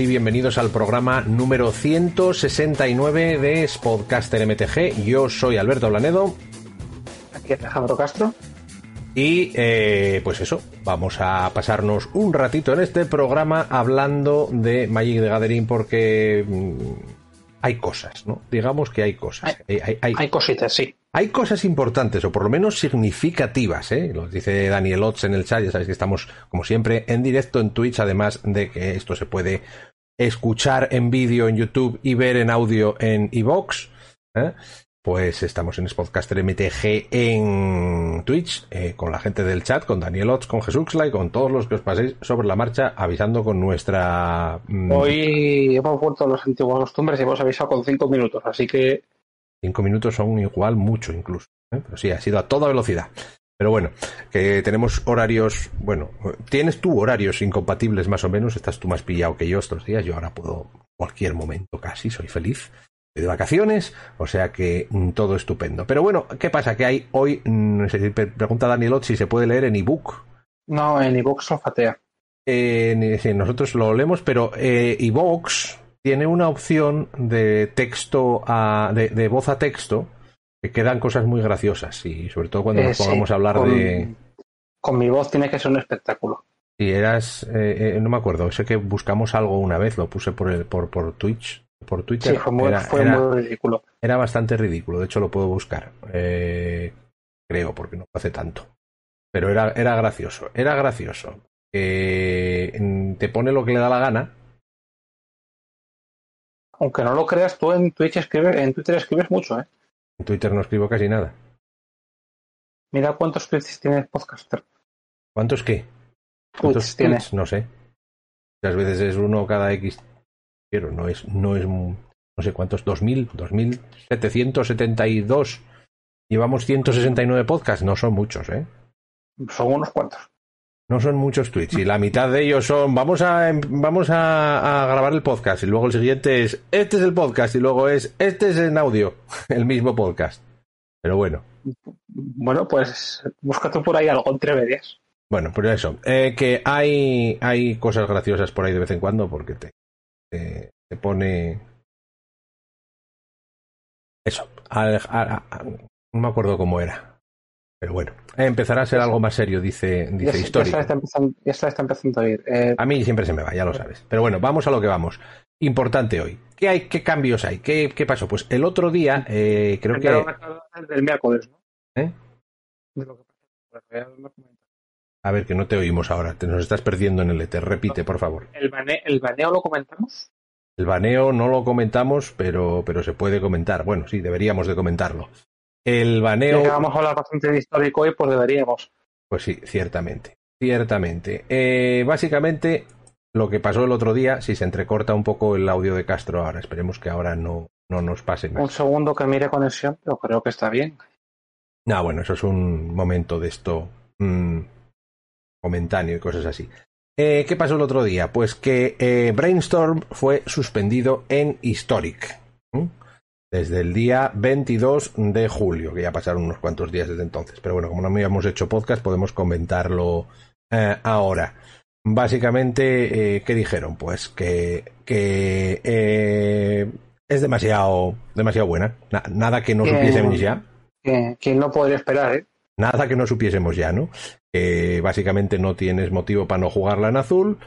y bienvenidos al programa número 169 de Spodcaster MTG. Yo soy Alberto Blanedo. Aquí Alejandro Castro. Y eh, pues eso, vamos a pasarnos un ratito en este programa hablando de Magic the Gathering porque mm, hay cosas, ¿no? Digamos que hay cosas. Hay, hay, cositas, sí. Hay cosas importantes, o por lo menos significativas, ¿eh? Lo dice Daniel Otz en el chat, ya sabéis que estamos, como siempre, en directo en Twitch, además de que esto se puede escuchar en vídeo en YouTube y ver en audio en iVox. ¿eh? pues estamos en Spodcaster MTG en Twitch, eh, con la gente del chat, con Daniel Otz, con Jesús y con todos los que os paséis sobre la marcha, avisando con nuestra... Mm, Hoy hemos vuelto a las antiguas costumbres y hemos avisado con cinco minutos, así que... Cinco minutos son igual mucho incluso, ¿eh? pero sí, ha sido a toda velocidad. Pero bueno, que tenemos horarios, bueno, tienes tú horarios incompatibles más o menos, estás tú más pillado que yo estos días, yo ahora puedo cualquier momento casi, soy feliz de vacaciones, o sea que mm, todo estupendo. Pero bueno, ¿qué pasa? Que hay hoy, mm, pregunta Daniel Ott si se puede leer en ebook. No, en ebook se fatea. Eh, nosotros lo leemos, pero eh, tiene una opción de texto a, de, voz a texto que quedan cosas muy graciosas y sobre todo cuando nos eh, pongamos a hablar de... Con mi voz tiene que ser un espectáculo. Si eras, eh, no me acuerdo, sé que buscamos algo una vez, lo puse por, el, por, por Twitch por Twitter. Sí, fue muy, ridículo. Era bastante ridículo, de hecho lo puedo buscar. Eh, creo, porque no hace tanto. Pero era, era gracioso, era gracioso. te pone lo que le da la gana. Aunque no lo creas, tú en Twitch escribes, en Twitter escribes mucho, ¿eh? En Twitter no escribo casi nada. Mira cuántos tweets tiene Podcaster. ¿Cuántos qué? ¿Cuántos tweets No sé. Muchas veces es uno cada X no es, no es, no sé cuántos, 2000, 2772. Llevamos 169 podcasts, no son muchos, ¿eh? Son unos cuantos. No son muchos tweets y la mitad de ellos son vamos a vamos a, grabar el podcast y luego el siguiente es este es el podcast y luego es este es en audio el mismo podcast. Pero bueno. Bueno, pues búscate por ahí algo entre medias. Bueno, pues eso. Eh, que hay, hay cosas graciosas por ahí de vez en cuando porque te, se pone eso. no me acuerdo cómo era. Pero bueno, empezará a ser algo más serio, dice, dice histórico. Ya está, empezando, a ir. Eh, a mí siempre se me va, ya lo sabes. Pero bueno, vamos a lo que vamos. Importante hoy. ¿Qué hay? ¿Qué cambios hay? ¿Qué, qué pasó? Pues el otro día, eh, creo que. Del miércoles, ¿no? ¿Eh? A ver, que no te oímos ahora. Te nos estás perdiendo en el éter. Repite, por favor. ¿El, ¿El baneo lo comentamos? El baneo no lo comentamos, pero, pero se puede comentar. Bueno, sí, deberíamos de comentarlo. El baneo. Ya vamos a hablar bastante de histórico hoy, pues deberíamos. Pues sí, ciertamente. Ciertamente. Eh, básicamente, lo que pasó el otro día, si se entrecorta un poco el audio de Castro ahora, esperemos que ahora no, no nos pase Un segundo que mire conexión, pero creo que está bien. No, bueno, eso es un momento de esto. Mm, momentáneo y cosas así. Eh, ¿Qué pasó el otro día? Pues que eh, Brainstorm fue suspendido en Historic. Desde el día 22 de julio, que ya pasaron unos cuantos días desde entonces. Pero bueno, como no habíamos hecho podcast, podemos comentarlo eh, ahora. Básicamente, ¿qué dijeron? Pues que, que es demasiado, demasiado buena. nada que no supiésemos ya. Que no podría esperar, ¿eh? Nada que no supiésemos ya, ¿no? Que básicamente no tienes motivo para no jugarla en azul,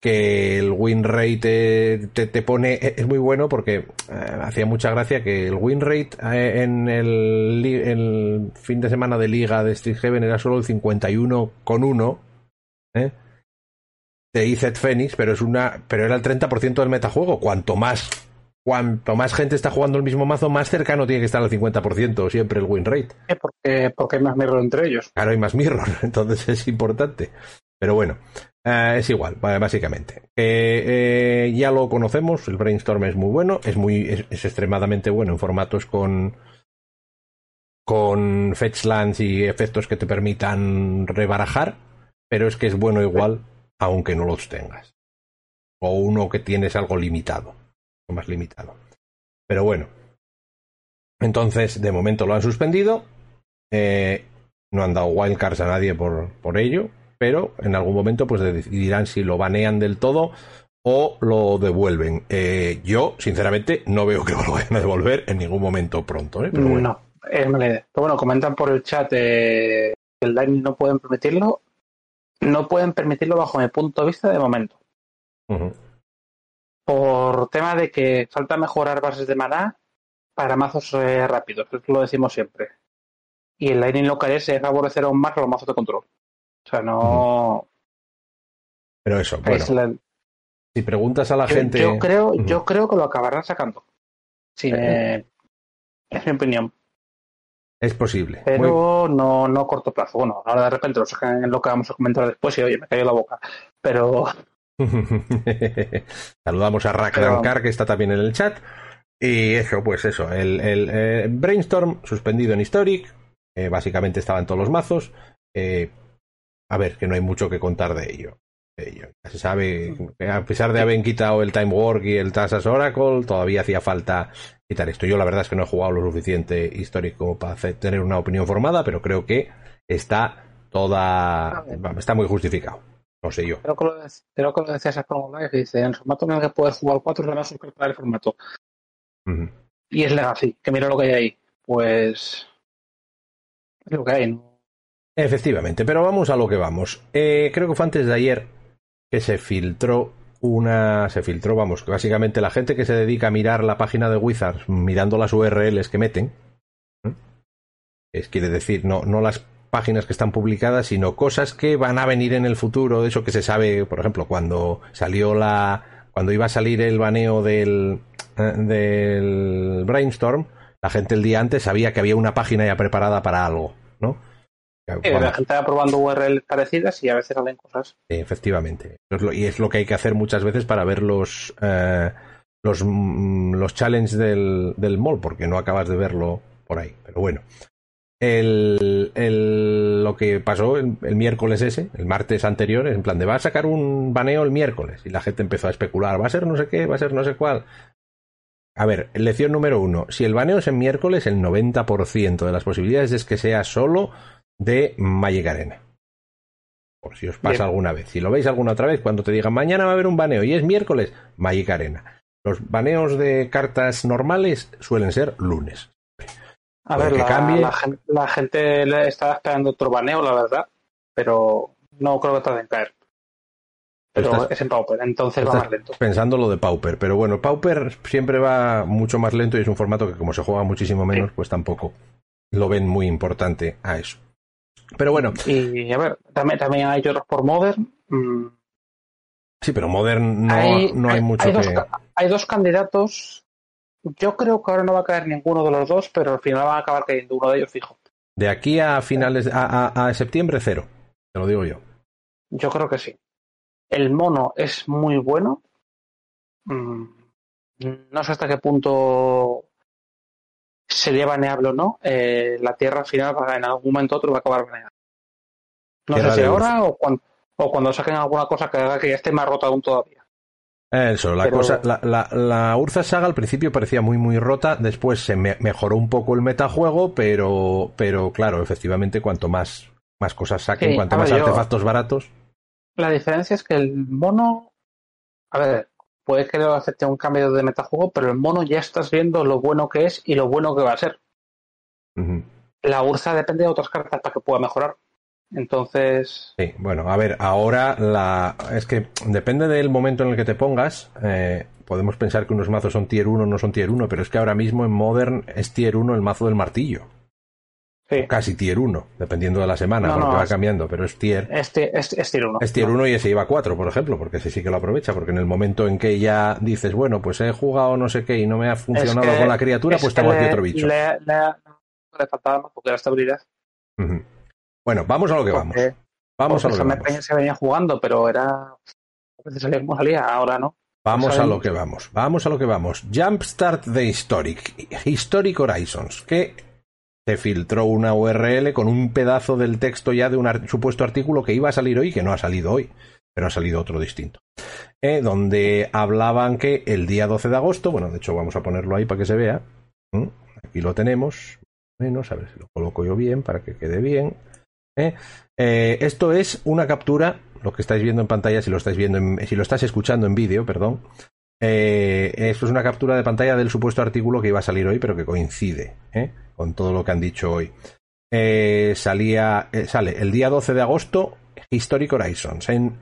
que el win rate te, te, pone es muy bueno porque eh, hacía mucha gracia que el win rate eh, en el, el, fin de semana de liga de Street Heaven era solo el 51,1 ¿eh? de Izet Phoenix, pero es una pero era el 30% del metajuego, cuanto más cuanto más gente está jugando el mismo mazo, más cercano tiene que estar al 50% siempre el win rate. Porque, porque hay más mirror entre ellos. Claro, hay más mirror, entonces es importante. Pero bueno, eh, es igual, básicamente. Eh, ya lo conocemos, el brainstorm es muy bueno, es muy, es, extremadamente bueno en formatos con con fetchlands y efectos que te permitan rebarajar, pero es que es bueno igual aunque no los tengas. O uno que tienes algo limitado más limitado. Pero bueno. Entonces, de momento lo han suspendido. Eh, no han dado wildcards a nadie por, por ello. Pero en algún momento pues decidirán si lo banean del todo o lo devuelven. Eh, yo, sinceramente, no veo que lo vayan a devolver en ningún momento pronto. ¿eh? Pero bueno. No, es mala idea. Pero bueno, comentan por el chat eh, que el Lightning no pueden permitirlo. No pueden permitirlo bajo mi punto de vista de momento. Por tema de que falta mejorar bases de maná para mazos rápidos. Eso lo decimos siempre. Y el Lightning lo que es es favorecer aún más los mazos de control. O sea, no. Pero eso, bueno, es la- si preguntas a la yo, gente. yo creo, yo creo que lo acabarán sacando. Eh. me- es mi opinión. Es posible. Muy- Pero no, no a corto plazo. Bueno, ahora de repente lo sacan en lo que vamos a comentar después y oye, me cayó la boca. Pero Saludamos a Rack Pero- que está también en el chat. Y eso, pues eso, el, el, eh, Brainstorm suspendido en Historic. eh, básicamente estaba en todos los mazos. Eh, a ver, que no hay mucho que contar de ello. de ello. Ya se sabe, que a pesar de haber quitado el Time Work y el Tasas Oracle, todavía hacía falta quitar esto. Yo la verdad es que no he jugado lo suficiente Historic como para hacer- tener una opinión formada, pero creo que está toda... está muy justificado. No sé yo. creo que lo, creo que lo decía esa Promo Live, que dice, en el formato en el que puedes jugar cuatro es la más suscriptor el formato. Y es Legacy, que mira lo que hay ahí. Pues es lo que hay, ¿no? Efectivamente, pero vamos a lo que vamos. Eh, creo que fue antes de ayer que se filtró una. Se filtró, vamos, que básicamente la gente que se dedica a mirar la página de Wizards mirando las URLs que meten. Es quiere decir, no, no las páginas que están publicadas, sino cosas que van a venir en el futuro. Eso que se sabe, por ejemplo, cuando salió la. Cuando iba a salir el baneo del. eh, del Brainstorm, la gente el día antes sabía que había una página ya preparada para algo, ¿no? La gente va probando URL parecidas y a veces salen cosas. Efectivamente. Y es lo que hay que hacer muchas veces para ver los, eh, los, mm, los challenges del, del mall, porque no acabas de verlo por ahí. Pero bueno. El, el- lo que pasó el, el miércoles ese, el martes anterior, en plan de va a sacar un baneo el miércoles. Y la gente empezó a especular, va a ser no sé qué, va a ser no sé cuál. A ver, lección número uno. Si el baneo es en miércoles, el 90% de las posibilidades es que sea solo de Magic Arena. Por si os pasa Bien. alguna vez. Si lo veis alguna otra vez, cuando te digan mañana va a haber un baneo y es miércoles, Magic Arena. Los baneos de cartas normales suelen ser lunes. A Puede ver, que la, cambie. la gen- la gente le estaba esperando otro baneo, la verdad, pero no creo que tarde en caer. Pero Estás- es en Pauper, entonces va más lento. Pensando lo de Pauper, pero bueno, Pauper siempre va mucho más lento y es un formato que como se juega muchísimo menos, pues tampoco lo ven muy importante a eso. Pero bueno, Y a ver, también, también hay otros por Modern. mm, sí, pero Modern no hay, no hay mucho hay dos, que... hay dos candidatos. Yo creo que ahora no va a caer ninguno de los dos, pero al final va a acabar cayendo uno de ellos fijo. De aquí a finales, a, a- a septiembre, cero. Te lo digo yo. Yo creo que sí. El mono es muy bueno. Mm, No sé hasta qué punto sería baneable o no. Eh, la Tierra al final en algún momento otro va a acabar baneada. No Tierra sé si ahora o cuando, o cuando saquen alguna cosa que haga que ya esté más rota aún todavía. Eso, la Pero- cosa, la, la, la Urza Saga al principio parecía muy muy rota, después se me- mejoró un poco el metajuego, pero, pero claro, efectivamente cuanto más, más cosas saquen, Sí, cuanto más yo- artefactos baratos, La diferencia es que el mono, a ver, puede que a un cambio de metajuego, pero el mono ya estás viendo lo bueno que es y lo bueno que va a ser. La Ursa depende de otras cartas para que pueda mejorar. Entonces, Sí, bueno, a ver, ahora la es que depende del momento en el que te pongas. eh, podemos pensar que unos mazos son tier 1, no son tier 1, pero es que ahora mismo en Modern es tier 1 el mazo del martillo. Sí, casi tier 1, dependiendo de la semana, No, porque no, va es- cambiando, pero es tier. es, es tier 1. Es tier 1 y ese iba a 4, por ejemplo, porque ese sí que lo aprovecha, porque en el momento en que ya dices, bueno, pues he jugado no sé qué y no me ha funcionado que- con la criatura, Es pues tengo aquí otro bicho. Le, le- le faltaba más porque la estabilidad. Bueno, vamos a lo que vamos. Porque- Vamos a porque lo que vamos. Peña se venía jugando, pero era. A veces salía como salía, ahora no. Vamos a lo que vamos. Vamos a lo que vamos. Jumpstart de Historic. Historic Horizons. Que se filtró una URL con un pedazo del texto ya de un supuesto artículo que iba a salir hoy que no ha salido hoy. Pero ha salido otro distinto. Eh, donde hablaban que el día 12 de agosto, bueno, de hecho vamos a ponerlo ahí para que se vea. Aquí lo tenemos. Menos, a ver si lo coloco yo bien para que quede bien. ¿eh? Eh, esto es una captura lo que estáis viendo en pantalla, si lo estáis viendo, en, si lo estás escuchando en vídeo, perdón, esto es una captura de pantalla del supuesto artículo que iba a salir hoy, pero que coincide. Con todo lo que han dicho hoy. Eh, salía, eh, sale el día 12 de agosto Historic Horizons en,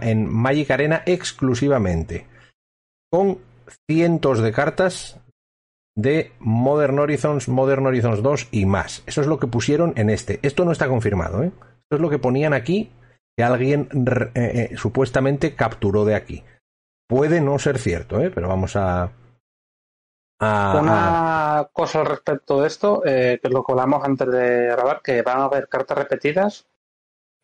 en Magic Arena exclusivamente, con cientos de cartas de Modern Horizons, Modern Horizons 2 y más. Eso es lo que pusieron en este. Esto no está confirmado, ¿eh? Esto es lo que ponían aquí que alguien eh, supuestamente capturó de aquí. Puede no ser cierto, ¿eh? Pero vamos a... a Una cosa al respecto de esto, eh, que lo que hablamos antes de grabar, que van a haber cartas repetidas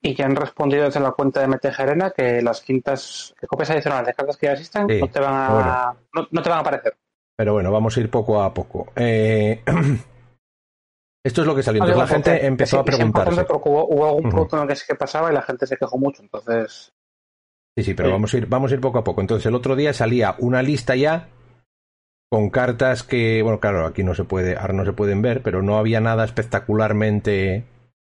y que han respondido desde la cuenta de MTG Arena que las quintas, que copias adicionales de cartas que ya existen Sí, no, te van a, bueno. no, no te van a aparecer. Pero bueno, vamos a ir poco a poco. Eh, Esto es lo que salió. Entonces Ah, la gente empezó a preguntarse. porque hubo, hubo algún producto en el que sí que pasaba y la gente se quejó mucho. Entonces, Sí, sí, pero Sí. vamos a ir, vamos a ir poco a poco. Entonces el otro día salía una lista ya con cartas que, bueno, claro, aquí no se puede, ahora no se pueden ver, pero no había nada espectacularmente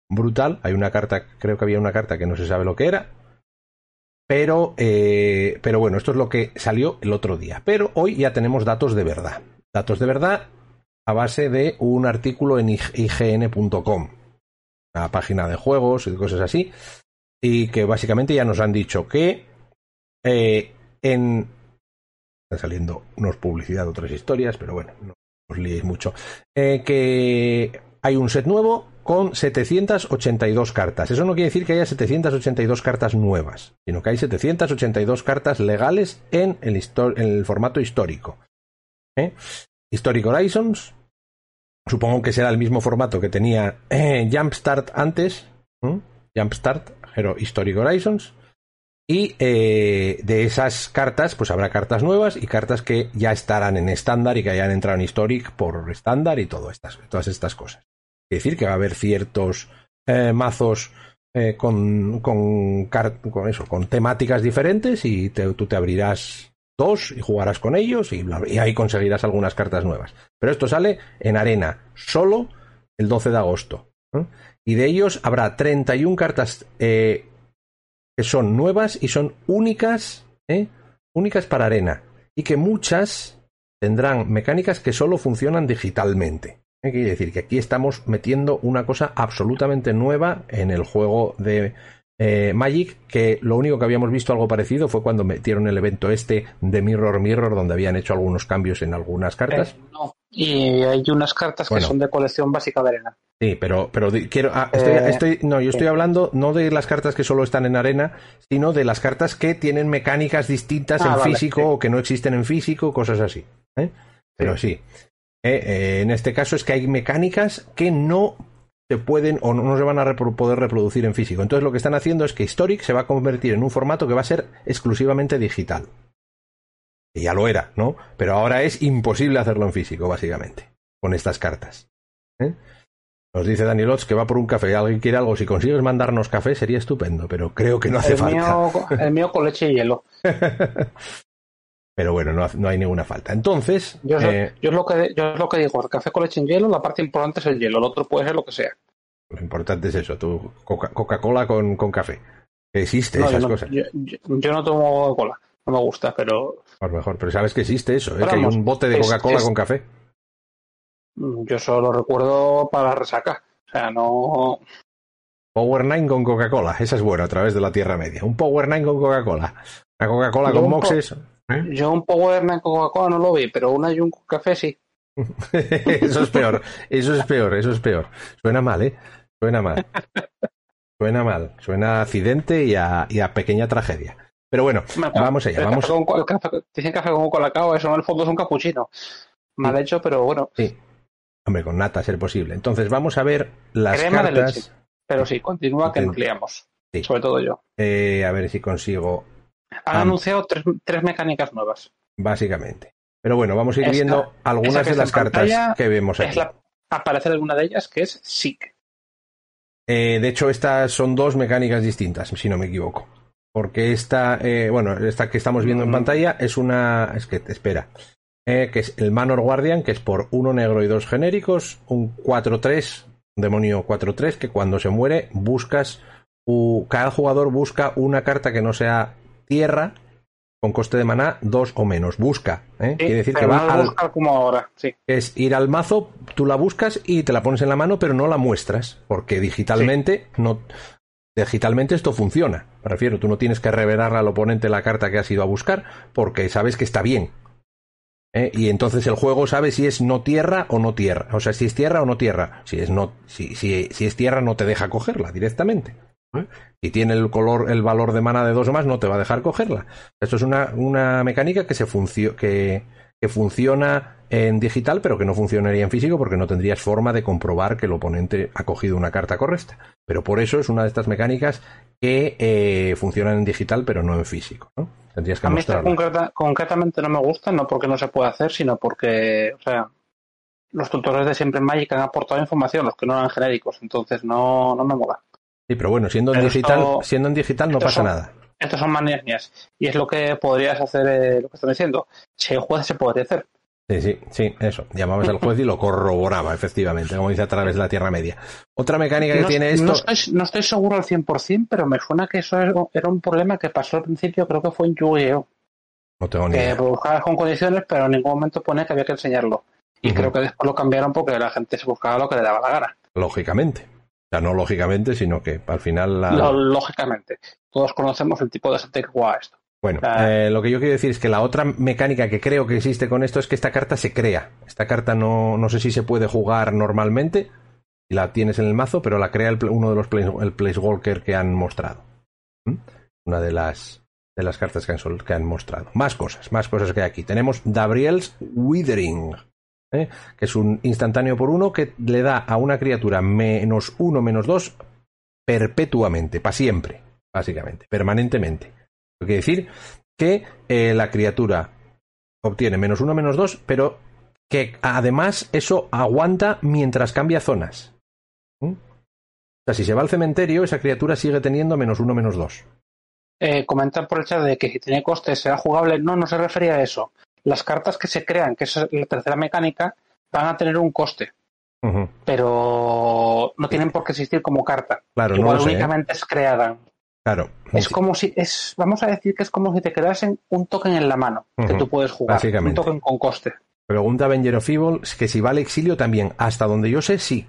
brutal. Hay una carta, creo que había una carta que no se sabe lo que era. Pero, eh, pero bueno, esto es lo que salió el otro día. Pero hoy ya tenemos datos de verdad. Datos de verdad a base de un artículo en ig- ign.com, una página de juegos y cosas así, y que básicamente ya nos han dicho que eh, en... Saliendo unos publicidad otras historias, pero bueno, no os liéis mucho. Eh, que hay un set nuevo con 782 cartas. Eso no quiere decir que haya 782 cartas nuevas, sino que hay 782 cartas legales en el, en el formato histórico. ¿Eh? Historic supongo que será el mismo formato que tenía eh, Jumpstart antes, ¿m? Jumpstart, pero Historic Horizons. Y eh, de esas cartas, pues habrá cartas nuevas y cartas que ya estarán en estándar y que hayan entrado en Historic por estándar y todo estas, todas estas cosas. Es decir, que va a haber ciertos eh, mazos eh, con, con, con eso, con temáticas diferentes y tú te abrirás dos y jugarás con ellos y, ahí conseguirás algunas cartas nuevas. Pero esto sale en arena solo el 12 de agosto. ¿eh? Y de ellos habrá 31 cartas que son nuevas y son únicas, ¿eh? únicas para arena. Y que muchas tendrán mecánicas que solo funcionan digitalmente. ¿Qué quiere decir? Que aquí estamos metiendo una cosa absolutamente nueva en el juego de eh, Magic, que lo único que habíamos visto algo parecido fue cuando metieron el evento este de Mirror Mirror, donde habían hecho algunos cambios en algunas cartas. eh, no. Y hay unas cartas Bueno. que son de colección básica de arena. Sí, pero, pero quiero. ah, estoy, Eh, estoy- no, yo estoy hablando no de las cartas que solo están en arena, sino de las cartas que tienen mecánicas distintas Ah, en vale, físico sí. o que no existen en físico, cosas así. ¿eh? Pero sí. En este caso es que hay mecánicas que no se pueden o no se van a repro- poder reproducir en físico. Entonces lo que están haciendo es que Historic se va a convertir en un formato que va a ser exclusivamente digital. Que ya lo era, ¿no? Pero ahora es imposible hacerlo en físico, básicamente, con estas cartas. ¿eh? Nos dice Daniel Ots que va por un café. ¿Alguien quiere algo? Si consigues mandarnos café sería estupendo, pero creo que no hace el, falta. mío, el mío con leche y hielo. pero bueno, no, no hay ninguna falta. Entonces, Yo, es- eh, yo es lo que, yo es lo que digo, el café con leche en hielo, la parte importante es el hielo, el otro puede ser lo que sea. lo importante es eso, tu Coca- Coca-Cola con, con café. Existe No, esas yo, no, cosas. yo, no tomo cola, no me gusta, pero Por mejor, pero sabes que existe eso, ¿eh? Que hay un bote de Coca-Cola con café. mm, yo solo recuerdo para resaca. O sea, no. Power Nine con Coca-Cola, esa es buena a través de la Tierra Media. Un Power Nine con Coca-Cola. Una Coca-Cola con po- moxes. ¿Eh? Yo un Power con Coca-Cola no lo vi, pero una y un café sí. eso es peor, eso es peor, eso es peor. Suena mal, ¿eh? Suena mal. Suena mal, suena a accidente y a, y a pequeña tragedia. Pero bueno, vamos allá, vamos. café con- café- dicen café con colacao, eso en el fondo es un capuchino. Mal hecho, pero bueno, Sí. Hombre, con nata ser posible. Entonces vamos a ver las Crema de cartas. leche. pero sí, continúa que nos Entiendo. liamos. Sí. Sobre todo yo. Eh, a ver si consigo, Han Ah. anunciado tres, tres mecánicas nuevas. básicamente. Pero bueno, vamos a ir Esta- viendo algunas de las cartas que vemos aquí. Es la, aparece alguna de ellas que es SIC. Eh, de hecho, estas son dos mecánicas distintas, si no me equivoco. Porque esta, eh, bueno, esta que estamos viendo en Mm. pantalla es una. Es que, espera. Eh, que es el Manor Guardian, que es por uno negro y dos genéricos. Un 4-3, un demonio 4-3, que cuando se muere buscas cada jugador busca una carta que no sea tierra con coste de maná dos o menos. Busca, ¿eh? quiere decir que va al como ahora, sí. Es ir al mazo, tú la buscas y te la pones en la mano, pero no la muestras, porque digitalmente no digitalmente esto funciona. Me refiero, tú no tienes que revelar al oponente la carta que has ido a buscar, porque sabes que está bien. ¿eh? Y entonces el juego sabe si es no tierra o no tierra. O sea, si es tierra o no tierra. Si es no, si, si, si es tierra, no te deja cogerla directamente. Si tiene el color, el valor de mana de dos o más, no te va a dejar cogerla. Esto es una, una mecánica que, se que, que funciona en digital, pero que no funcionaría en físico porque no tendrías forma de comprobar que el oponente ha cogido una carta correcta. Pero por eso es una de estas mecánicas que eh, funcionan en digital, pero no en físico. ¿no? Tendrías que a mí concretamente no me gusta, no porque no se pueda hacer, sino porque, o sea, los tutores de siempre en Magic han aportado información, los que no eran genéricos, entonces no, no me mola. Sí, pero bueno, siendo en digital, siendo en digital no pasa nada. Estas son manías mías. Y es lo que podrías hacer, eh, lo que están diciendo. Si el juez se podría hacer. Sí, sí, sí, eso. Llamabas al juez y lo corroboraba, efectivamente, como dice a través de la Tierra Media. Otra mecánica que tiene esto. No estoy, seguro al 100%, pero me suena que eso era un problema que pasó al principio, creo que fue en Yu-Gi-Oh! No tengo ni idea. Que buscabas con condiciones, pero en ningún momento pone que había que enseñarlo. Y creo que después lo cambiaron porque la gente se buscaba lo que le daba la gana. Lógicamente no lógicamente, sino que al final... La... lógicamente. Todos conocemos el tipo de gente que juega esto. Bueno, eh, lo que yo quiero decir es que la otra mecánica que creo que existe con esto es que esta carta se crea. Esta carta no, no sé si se puede jugar normalmente, y la tienes en el mazo, pero la crea uno de los play, el Placewalker que han mostrado. ¿Mm? Una de las, de las cartas que han, que han mostrado. Más cosas, más cosas que hay aquí. Tenemos Gabriel's Withering. ¿Eh? que es un instantáneo por uno que le da a una criatura menos uno, menos dos perpetuamente, para siempre, básicamente, permanentemente. Quiere decir que eh, la criatura obtiene menos uno, menos dos, pero que además eso aguanta mientras cambia zonas. ¿Mm? O sea, si se va al cementerio, esa criatura sigue teniendo menos uno, menos dos. Eh, comentar por el chat de que si tiene coste será jugable. No, no se refería a eso las cartas que se crean, que es la tercera mecánica, van a tener un coste. Pero no tienen por qué existir como carta. Claro, Igual no ¿eh? únicamente es creada. Claro. Es como si, es, vamos a decir que es como si te creasen un token en la mano que tú puedes jugar. Un token con coste. Pregunta Avenger of Evil que si vale exilio también. Hasta donde yo sé, sí.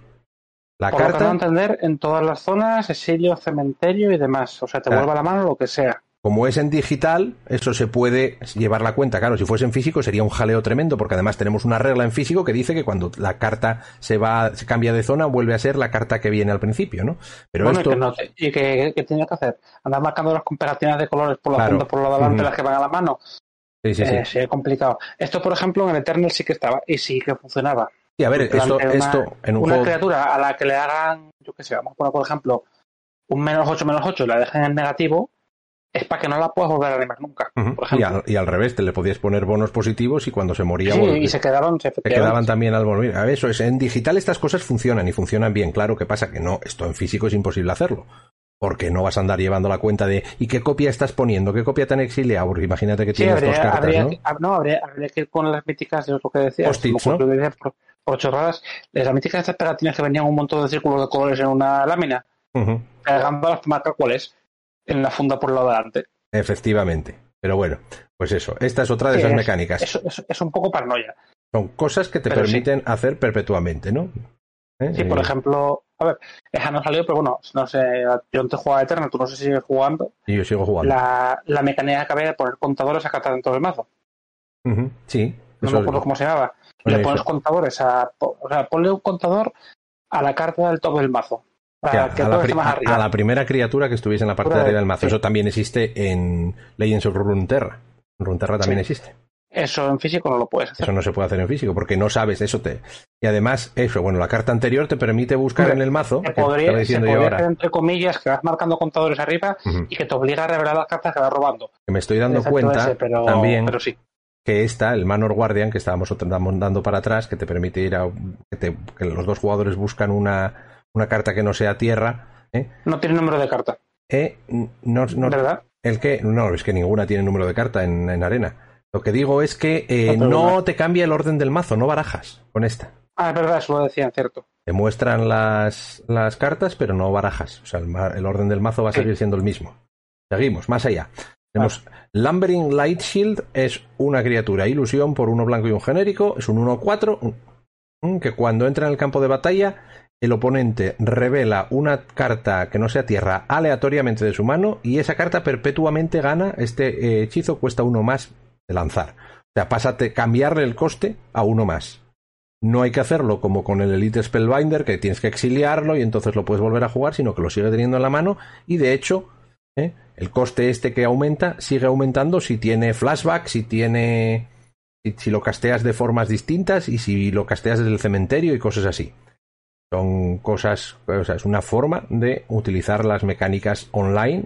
La carta. Lo entender en todas las zonas, exilio, cementerio y demás. O sea, te vuelva la mano lo que sea. Como es en digital, eso se puede llevar la cuenta. Claro, si fuese en físico sería un jaleo tremendo, porque además tenemos una regla en físico que dice que cuando la carta se va, se cambia de zona, vuelve a ser la carta que viene al principio, ¿no? Pero esto... y que, tiene que hacer, andar marcando las comparativas de colores por la punta, por lo de adelante, las que van a la mano. Sí, sí, sí. Eh, complicado. Esto, por ejemplo, en el Eternal sí que estaba y sí que funcionaba. Y a ver, esto, esto en un una criatura a la que le hagan, yo qué sé, vamos a poner por ejemplo un menos 8 menos 8 y la dejen en negativo, es para que no la puedas volver a animar nunca. y, al, revés, te le podías poner bonos positivos y cuando se moría... Sí, y se quedaban, se, quedaban también al volver. A ver, eso es, en digital estas cosas funcionan y funcionan bien. Claro que pasa que no, esto en físico es imposible hacerlo. Porque no vas a andar llevando la cuenta de ¿y qué copia estás poniendo? ¿Qué copia tan exiliado? Porque imagínate que tienes dos cartas, ¿no? Que, no, habría, que ir con las míticas, de lo que decías. ¿no? por, chorradas, las míticas estas pegatinas que venían un montón de círculos de colores en una lámina, uh pegándolas para marcar cuáles en la funda por el lado de adelante. Efectivamente. Pero bueno, pues eso. Esta es otra de esas mecánicas. Es, un poco paranoia. Son cosas que te permiten hacer perpetuamente, ¿no? ¿Eh? Sí, por ejemplo, a ver, esa no ha salido, pero bueno, no sé, yo antes jugaba Eternal, tú no sé si sigues jugando. Y yo sigo jugando. La, la mecánica que había de poner contadores a cartas dentro del mazo. Sí. No me acuerdo cómo se llamaba. Le pones contadores a. O sea, ponle un contador a la carta del top del mazo a, la primera criatura que estuviese en la parte de arriba del mazo. Eso también existe en Legends of Runeterra. Runeterra también existe. Eso en físico no lo puedes hacer. Eso no se puede hacer en físico porque no sabes eso te y además eso bueno la carta anterior te permite buscar en el mazo que podría, diciendo yo ahora. entre comillas que vas marcando contadores arriba y que te obliga a revelar las cartas que vas robando. Que me estoy dando cuenta también que esta el Manor Guardian que estábamos dando para atrás que te permite ir a que los dos jugadores buscan una una carta que no sea tierra. ¿eh? No tiene número de carta. ¿Eh? No, no, ¿Verdad? ¿El que No, es que ninguna tiene número de carta en, arena. Lo que digo es que eh, no, te cambia el orden del mazo, no barajas con esta. Ah, es verdad, eso lo decían, cierto. te muestran las, las cartas, pero no barajas. O sea, el, orden del mazo va a Sí. seguir siendo el mismo. Seguimos, más allá. Tenemos Lumbering Light Shield, es una criatura ilusión por uno blanco y un genérico, es un 1-4, un- un que cuando entra en el campo de batalla, el oponente revela una carta que no sea tierra aleatoriamente de su mano y esa carta perpetuamente gana, este eh, hechizo cuesta uno más de lanzar. O sea, pasa a te- cambiarle el coste a uno más. No hay que hacerlo como con el Elite Spellbinder, que tienes que exiliarlo y entonces lo puedes volver a jugar, sino que lo sigue teniendo en la mano y de hecho ¿eh? el coste este que aumenta sigue aumentando si tiene flashback, si tiene si lo casteas de formas distintas y si lo casteas desde el cementerio y cosas así. Son cosas, o sea, es una forma de utilizar las mecánicas online,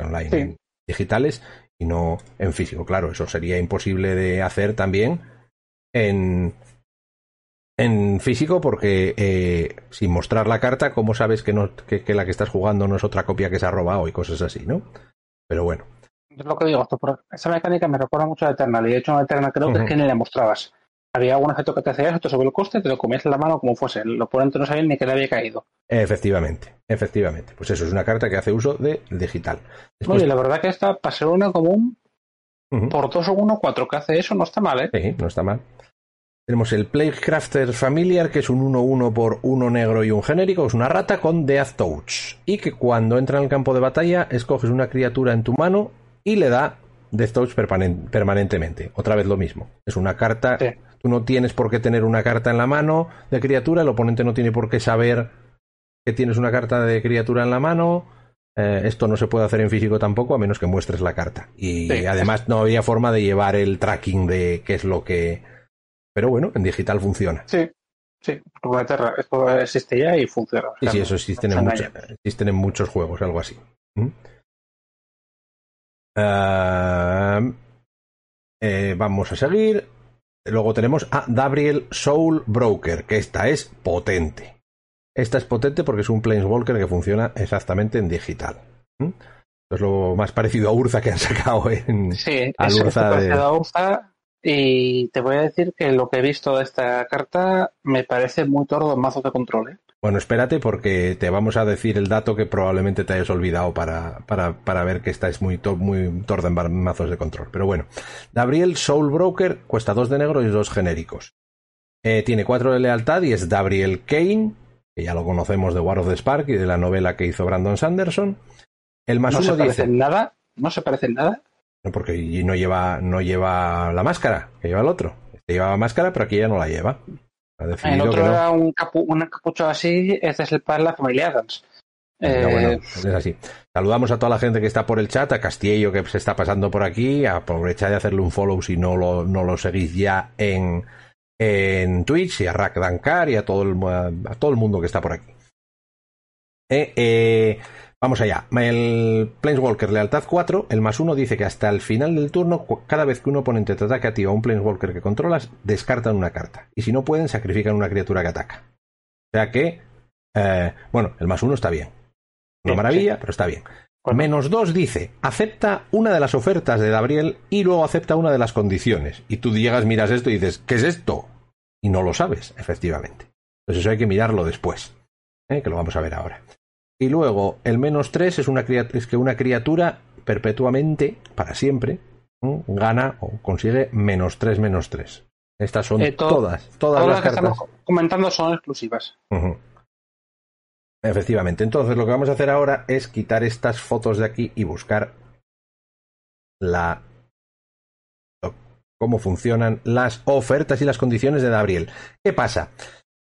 online Sí. digitales y no en físico. Claro, eso sería imposible de hacer también en, en físico porque eh, sin mostrar la carta, ¿cómo sabes que, no, que, que la que estás jugando no es otra copia que se ha robado y cosas así, ¿no? Pero bueno, Es lo que digo, esa mecánica me recuerda mucho a Eternal. Y de hecho, en Eternal creo que es que ni le mostrabas. Había algún efecto que te hacías, esto sobre el coste, te lo comías en la mano como fuese. El oponente no sabía ni que le había caído. efectivamente, efectivamente. Pues eso es una carta que hace uso de digital. Después- Oye, la verdad que esta, para ser una común, por 2 o 1, 4 que hace eso, no está mal, ¿eh? Sí, no está mal. Tenemos el Playcrafter Familiar, que es un 1-1 por uno negro y un genérico, es una rata con Death Touch. Y que cuando entra en el campo de batalla, escoges una criatura en tu mano y le da Death Touch permanen- permanentemente. Otra vez lo mismo. Es una carta. Sí. Tú no tienes por qué tener una carta en la mano de criatura, el oponente no tiene por qué saber que tienes una carta de criatura en la mano. Eh, esto no se puede hacer en físico tampoco, a menos que muestres la carta. Y Sí. además no había forma de llevar el tracking de qué es lo que. Pero bueno, en digital funciona. Sí, sí. Esto existe ya y funciona. Sí, sí, eso existen no en, se mucho- engañen. existen en muchos juegos, algo así. ¿Mm? Ah, eh, vamos a seguir. Luego tenemos a Gabriel Soul Broker, que esta es potente. Esta es potente porque es un Planeswalker que funciona exactamente en digital. ¿Mm? Es lo más parecido a Urza que han sacado en. Sí, al es, Urza de- a Urza. Y te voy a decir que lo que he visto de esta carta me parece muy tordo en mazos de control. ¿eh? Bueno, espérate porque te vamos a decir el dato que probablemente te hayas olvidado para, para, para ver que esta es muy, to- muy torda en mazos de control. Pero bueno, Gabriel Soul Broker cuesta dos de negro y dos genéricos. Eh, tiene cuatro de lealtad y es Gabriel Kane, que ya lo conocemos de War of the Spark y de la novela que hizo Brandon Sanderson. El más No se parece dice, en nada. No se parece en nada. No, porque no lleva, no lleva la máscara, que lleva el otro. Este llevaba máscara, pero aquí ya no la lleva. El otro no. era un, capu, un capucho así. Este es el padre de la familia Adams. Eh, bueno, es así. Saludamos a toda la gente que está por el chat, a Castillo que se está pasando por aquí, aprovechad de hacerle un follow si no lo, no lo seguís ya en, en Twitch, y a Rack Dankar y a todo el, a todo el mundo que está por aquí. Eh, eh, vamos allá. El Planeswalker Lealtad 4, el más uno dice que hasta el final del turno, cada vez que un oponente te ataque a ti o a un Planeswalker que controlas, descartan una carta. Y si no pueden, sacrifican una criatura que ataca. O sea que, eh, bueno, el más uno está bien. Una Sí, maravilla, sí. pero está bien. Menos dos dice, acepta una de las ofertas de Gabriel y luego acepta una de las condiciones. Y tú llegas, miras esto y dices, ¿qué es esto? Y no lo sabes, efectivamente. Entonces eso hay que mirarlo después, ¿eh? que lo vamos a ver ahora. Y luego, el menos tres es, una es que una criatura perpetuamente, para siempre, ¿m? gana o consigue menos tres, menos tres. Estas son Eh, to- todas, todas todas las las que cartas. estamos comentando son exclusivas. Ujú. Efectivamente. Entonces lo que vamos a hacer ahora es quitar estas fotos de aquí y buscar la cómo funcionan las ofertas y las condiciones de Gabriel. ¿Qué pasa?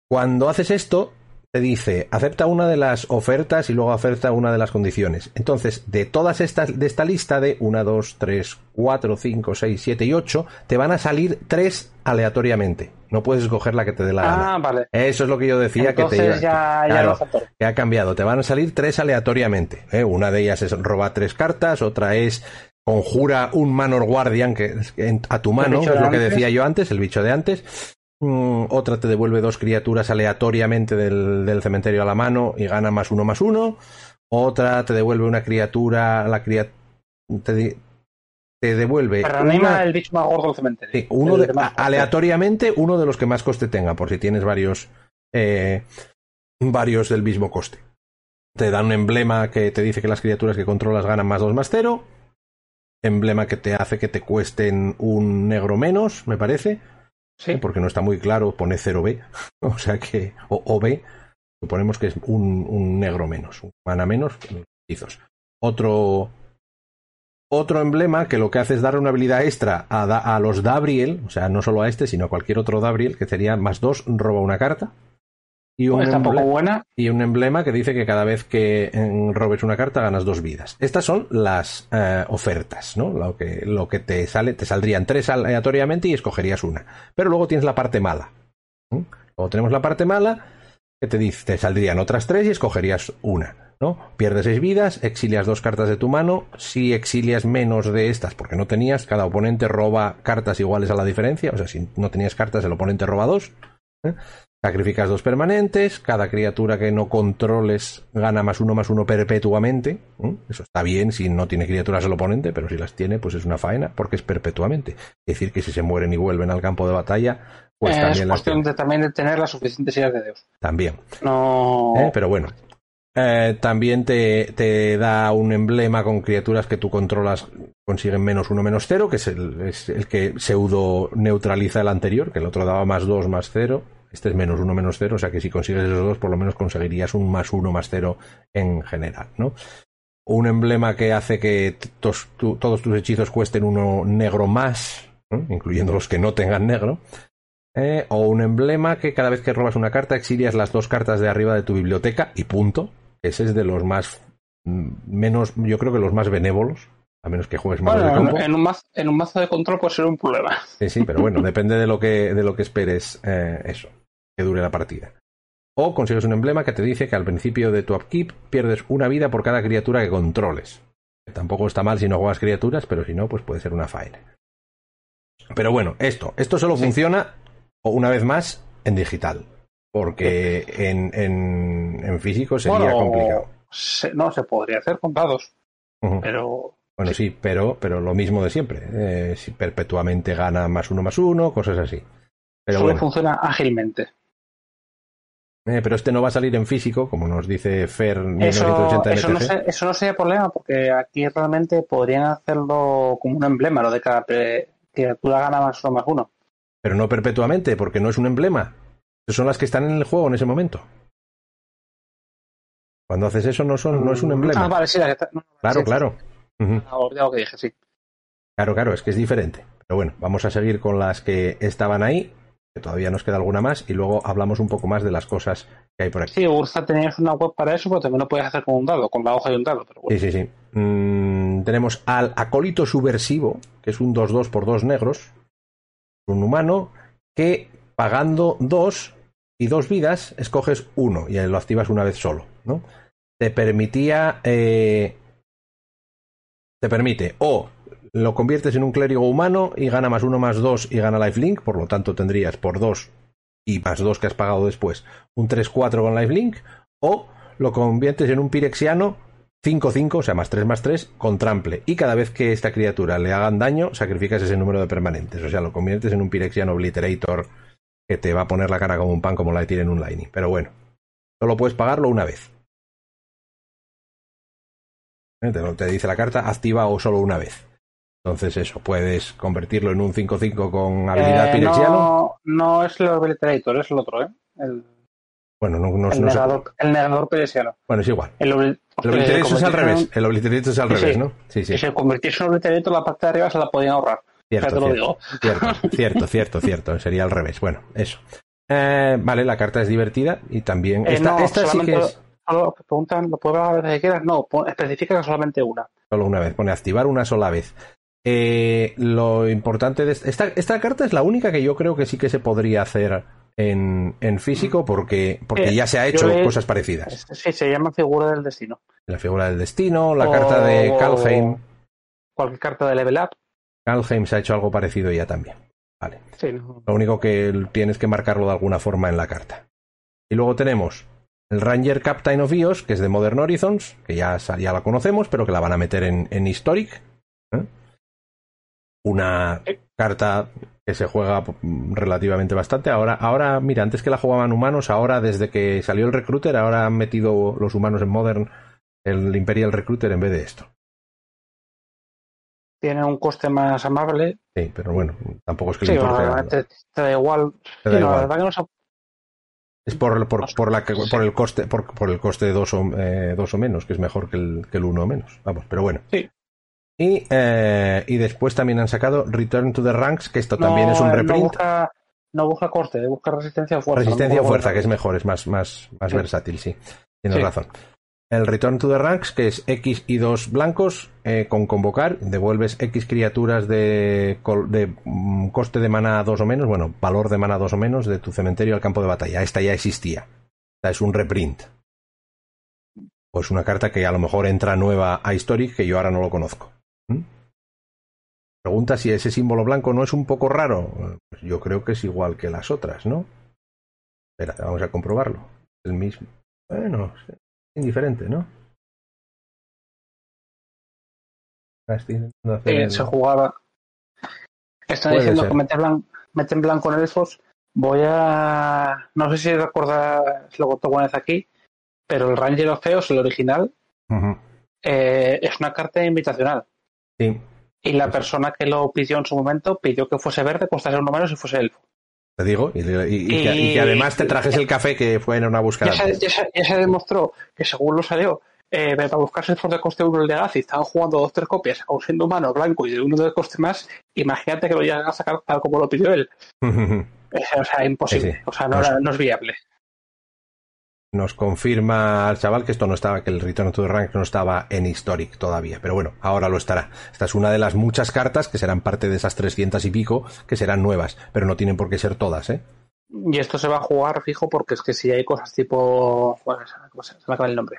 Cuando haces esto, te dice, acepta una de las ofertas y luego acepta una de las condiciones. Entonces, de todas estas, de esta lista de 1, 2, 3, 4, 5, 6, 7 y 8, te van a salir tres aleatoriamente. No puedes escoger la que te dé la gana. Ah, vale. Eso es lo que yo decía Entonces que te ya, Claro. que ha cambiado. Te van a salir tres aleatoriamente. ¿eh? Una de ellas es robar tres cartas, otra es conjura un Manor Guardian que, en- a tu mano, es lo que decía yo antes, el bicho de antes. Mm, otra te devuelve dos criaturas aleatoriamente del, del cementerio a la mano y gana más uno más uno. Otra te devuelve una criatura, la criatura te, devuelve una- el bicho más gordo del cementerio. Sí, uno de- aleatoriamente uno de los que más coste tenga, por si tienes varios eh, varios del mismo coste. Te dan un emblema que te dice que las criaturas que controlas ganan más 2 más 0. Emblema que te hace que te cuesten un negro menos, me parece. Sí. Porque no está muy claro, pone 0B. o sea que. O, o B. Suponemos que es un, negro menos, un mana menos. Otro otro emblema que lo que hace es dar una habilidad extra a, a los Dabriel, o sea, no solo a este, sino a cualquier otro Dabriel, que sería más dos, roba una carta. Y un, buena. y un emblema que dice que cada vez que robes una carta ganas dos vidas. Estas son las eh, ofertas, ¿no? Lo que, lo que te sale, te saldrían tres aleatoriamente y escogerías una. Pero luego tienes la parte mala. Luego tenemos la parte mala que te dice, te saldrían otras tres y escogerías una. ¿no? Pierdes seis vidas, exilias dos cartas de tu mano. Si exilias menos de estas, porque no tenías, cada oponente roba cartas iguales a la diferencia. O sea, si no tenías cartas, el oponente roba dos. ¿eh? Sacrificas dos permanentes. Cada criatura que no controles gana más uno más uno perpetuamente. ¿eh? Eso está bien si no tiene criaturas el oponente, pero si las tiene, pues es una faena, porque es perpetuamente. Es decir, que si se mueren y vuelven al campo de batalla, pues Eh, es también las cuestión de, también de tener las suficientes ideas de Dios. También. No. ¿eh? Pero bueno. Eh, también te, te da un emblema con criaturas que tú controlas consiguen menos uno menos cero, que es el, es el que pseudo neutraliza el anterior, que el otro daba más dos más cero. Este es menos uno menos cero, o sea que si consigues esos dos, por lo menos conseguirías un más uno más cero en general, ¿no? Un emblema que hace que todos tus hechizos cuesten uno negro más, incluyendo los que no tengan negro. Eh, o un emblema que cada vez que robas una carta exilias las dos cartas de arriba de tu biblioteca y punto. Ese es de los más mm, menos, yo creo que los más benévolos, a menos que juegues de Bueno, campo. en, un mazo, en un mazo de control puede ser un problema. Sí, sí, pero bueno, depende de lo que, de lo que esperes eh, eso, que dure la partida. O consigues un emblema que te dice que al principio de tu upkeep pierdes una vida por cada criatura que controles. Tampoco está mal si no juegas criaturas, pero si no, pues puede ser una faena. Pero bueno, esto, esto solo Sí. funciona, o una vez más, en digital. Porque en, en, en físico sería Bueno, complicado. se- no, se podría hacer con dados, pero Bueno, sí, pero, pero lo mismo de siempre. Eh, si perpetuamente gana más uno más uno, cosas así. Pero solo bueno. funciona ágilmente. Eh, pero este no va a salir en físico, como nos dice Fer Eso, 1980 eso, no se- eso no sería problema, porque aquí realmente podrían hacerlo como un emblema, lo de cada criatura gana más uno más uno. Pero no perpetuamente, porque no es un emblema. Son las que están en el juego en ese momento. Cuando haces eso no, son, no es un emblema. Ah, vale, sí, la que está- no, claro, sí, claro. Ujú. Olvidado lo que dije, sí. Claro, claro, es que es diferente. Pero bueno, vamos a seguir con las que estaban ahí, que todavía nos queda alguna más, y luego hablamos un poco más de las cosas que hay por aquí. Sí, Urza tenías una web para eso, pero también lo puedes hacer con un dado, con la hoja y un dado. Pero bueno. Sí, sí, sí. Mm, tenemos al acólito subversivo, que es un 2-2 por 2 negros. Un humano que pagando 2 y dos vidas escoges uno y lo activas una vez solo, ¿no? Te permitía. eh, te permite o lo conviertes en un clérigo humano y gana más uno más dos y gana lifelink, por lo tanto tendrías por dos y más dos que has pagado después un 3-4 con lifelink, o lo conviertes en un pirexiano 5-5, o sea, más 3 más 3, con trample. Y cada vez que esta criatura le hagan daño, sacrificas ese número de permanentes. O sea, lo conviertes en un Pirexiano Obliterator que te va a poner la cara como un pan como la de en un Lightning. Pero bueno, solo puedes pagarlo una vez. Eh, Te, dice la carta, activa o solo una vez. Entonces eso, puedes convertirlo en un 5-5 con habilidad Eh, Pirexiano. no, no es el Obliterator, es el otro, ¿eh? El, Bueno, no, no- el no negador, el negador peresiano. Bueno, es igual. El, obli- El Obliterator es al revés. El Obliterator es al Sí, revés, sí. ¿no? Sí, sí. Si se convirtiese en Obliterator, la parte de arriba se la podían ahorrar. Ya Cierto, te lo cierto. digo. Cierto, cierto, cierto, cierto. Sería al revés. Bueno, eso. Eh, vale, la carta es divertida y también. Eh, esta no, esta sí que es Te preguntan, ¿lo puedes ver que quieras? No, especifica que solamente una. solo una vez. Pone activar una sola vez. Eh, lo importante de esta, esta carta es la única que yo creo que sí que se podría hacer en, en físico porque, porque Eh, ya se ha hecho he- cosas parecidas. Sí, se llama figura del destino. La figura del destino, la O- carta de Kalheim. Cualquier carta de level up. Kalheim se ha hecho algo parecido ya también. Vale. Sí, no. Lo único que tienes que marcarlo de alguna forma en la carta. Y luego tenemos el Ranger Captain of Eos, que es de Modern Horizons, que ya, ya la conocemos, pero que la van a meter en, en Historic. ¿eh? Una Eh. carta que se juega mm, relativamente bastante. Ahora, ahora, mira, antes que la jugaban humanos, ahora desde que salió el Recruiter, ahora han metido los humanos en Modern el Imperial Recruiter en vez de esto. Tiene un coste más amable. Sí, pero bueno, tampoco es que Sí, le importe. te, te da igual. Te da Sí, no, igual. la verdad que no sé- Es por, por, por, la, por el coste por, por el coste de dos o, eh, dos o menos, que es mejor que el, que el uno o menos. Vamos, pero bueno. Sí. Y, eh, y después también han sacado Return to the Ranks, que esto no, también es un eh, No reprint. busca, no busca coste, busca resistencia o fuerza. Resistencia o fuerza, que es mejor, es más, más, más Sí. versátil, sí. Tienes Sí. razón. El Return to the Ranks, que es X y 2 blancos, eh, con convocar, devuelves X criaturas de, de mm, coste de mana 2 o menos, bueno, valor de mana 2 o menos de tu cementerio al campo de batalla. Esta ya existía. Es un reprint. Pues una carta que a lo mejor entra nueva a Historic, que yo ahora no lo conozco. ¿Mm? Pregunta si ese símbolo blanco no es un poco raro. Pues yo creo que es igual que las otras, ¿no? Espera, vamos a comprobarlo. El mismo. Bueno, es indiferente, ¿no? Ah, estoy intentando hacer Sí, el- se jugaba. Están Puede diciendo ser. que mete, blan- mete en blanco en elfos. Voy a. No sé si recuerdas, si lo contó una vez aquí, pero el Ranger of Chaos, el original, eh, es una carta invitacional. Sí, Y la persona que lo pidió en su momento pidió que fuese verde, costase uno menos y fuese elfo. Te digo. Y, y- y que, y que además te trajes el café que fueron a buscar Ya se, ya se- ya se demostró que según lo salió, eh, para buscarse el de coste 1 el de Gazi, estaban jugando dos tres copias, aun siendo humano, blanco y de uno de coste más. Imagínate que lo llegan a sacar tal como lo pidió él. O sea, imposible. Sí, sí. O sea, no, era- no es viable. Nos confirma el chaval que esto no estaba, que el Return to the Rank no estaba en Historic todavía, pero bueno, ahora lo estará. Esta es una de las muchas cartas que serán parte de esas 300 y pico que serán nuevas, pero no tienen por qué ser todas, ¿eh? Y esto se va a jugar fijo porque es que si hay cosas tipo. Bueno, ¿cómo se, se me acaba el nombre?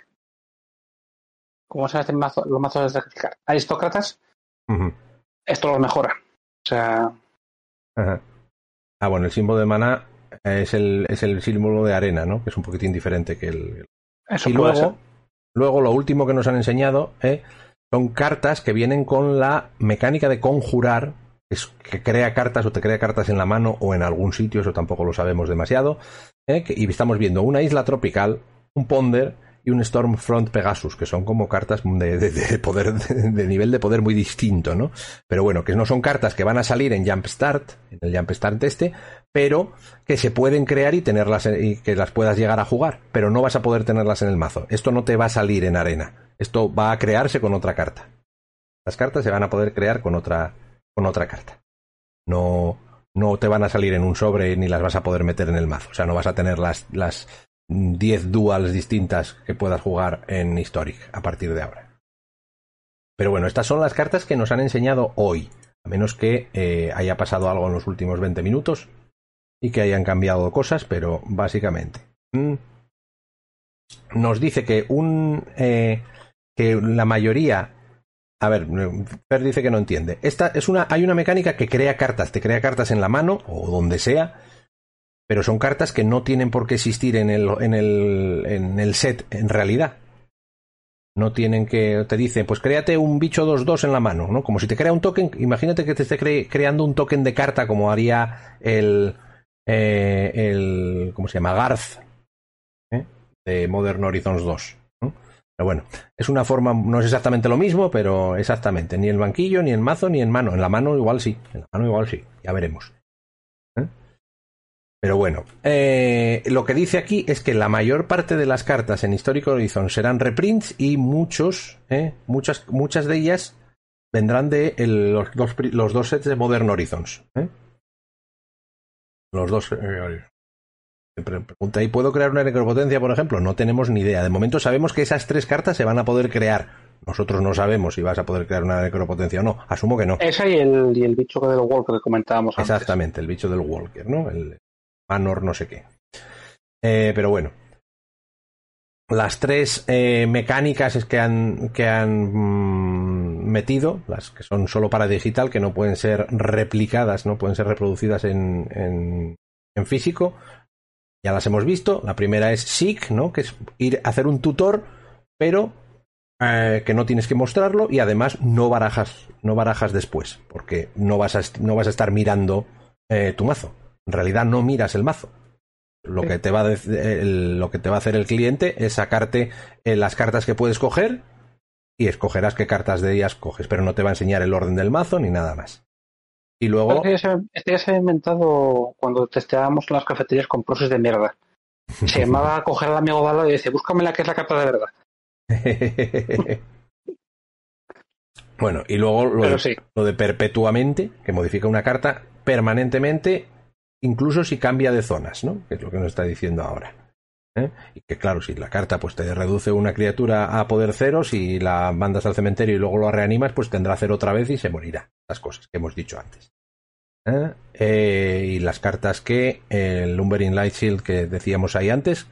¿Cómo se este mazo, los mazos de sacrificar? Aristócratas, esto lo mejora. O sea, Ajá. Ah, bueno, el símbolo de maná es el, es el símbolo de arena, ¿no? Que es un poquitín diferente que el, eso y luego, ser. luego lo último que nos han enseñado ¿eh? son cartas que vienen con la mecánica de conjurar, que, es- que crea cartas o te crea cartas en la mano o en algún sitio, eso tampoco lo sabemos demasiado. ¿eh? Y estamos viendo una isla tropical, un ponder y un Stormfront Pegasus, que son como cartas de, de- de poder, de, de nivel de poder muy distinto, ¿no? Pero bueno, que no son cartas que van a salir en Jumpstart, en el Jumpstart este, pero que se pueden crear y tenerlas en- y que las puedas llegar a jugar, pero no vas a poder tenerlas en el mazo. Esto no te va a salir en arena. Esto va a crearse con otra carta. Las cartas se van a poder crear con otra con otra carta. No no te van a salir en un sobre ni las vas a poder meter en el mazo. O sea, no vas a tener las las 10 duals distintas que puedas jugar en Historic a partir de ahora. Pero bueno, estas son las cartas que nos han enseñado hoy. A menos que eh, haya pasado algo en los últimos 20 minutos y que hayan cambiado cosas, pero básicamente. mm, nos dice que un. eh, que la mayoría. A ver, Per dice que no entiende. Esta es una. Hay una mecánica que crea cartas, te crea cartas en la mano o donde sea, pero son cartas que no tienen por qué existir en el, en el, en el set en realidad. No tienen que. Te dice, pues créate un bicho 2-2 en la mano, ¿no? Como si te crea un token. Imagínate que te esté cre- creando un token de carta como haría el. Eh, el. ¿Cómo se llama? Garth. ¿eh? De Modern Horizons 2. ¿no? Pero bueno, es una forma. No es exactamente lo mismo, pero exactamente. Ni el banquillo, ni el mazo, ni en mano. En la mano igual sí. En la mano igual sí. Ya veremos. ¿eh? Pero bueno, lo que dice aquí es que la mayor parte de las cartas en Histórico Horizon serán reprints y muchos, muchas, muchas de ellas vendrán de los, los dos sets de Modern Horizons. ¿eh? Los dos. eh, pre- pregunta, ¿y puedo crear una necropotencia, por ejemplo? No tenemos ni idea. De momento sabemos que esas tres cartas se van a poder crear. Nosotros no sabemos si vas a poder crear una necropotencia o no. Asumo que no. Esa y el, y el bicho del Walker que comentábamos antes. Exactamente, el bicho del Walker, ¿no? El Manor no sé qué. Eh, pero bueno. Las tres eh, mecánicas es que han, que han mm, metido, las que son solo para digital, que no pueden ser replicadas, no pueden ser reproducidas en, en, en físico, ya las hemos visto. La primera es Seek, ¿no? Que es ir a hacer un tutor, pero eh, que no tienes que mostrarlo y además no barajas, no barajas después, porque no vas a, no vas a estar mirando eh, tu mazo. En realidad no miras el mazo. Lo, que te va a lo que te va a hacer el cliente es sacarte eh, las cartas que puedes coger y escogerás qué cartas de ellas coges, pero no te va a enseñar el orden del mazo ni nada más. Y luego. Este ya se ha inventado cuando testeábamos en las cafeterías con proces de mierda. Se llamaba coger al amigo y dice, búscame la que es la carta de verdad. bueno, y luego lo de, perpetuamente, que modifica una carta permanentemente, incluso si cambia de zonas, ¿no? Que es lo que nos está diciendo ahora. ¿Eh? Y que claro, si la carta pues te reduce una criatura a poder cero, si la mandas al cementerio y luego lo reanimas, pues tendrá cero otra vez y se morirá. Las cosas que hemos dicho antes. ¿eh? Eh, y las cartas que el Lumbering Light Shield que decíamos ahí antes,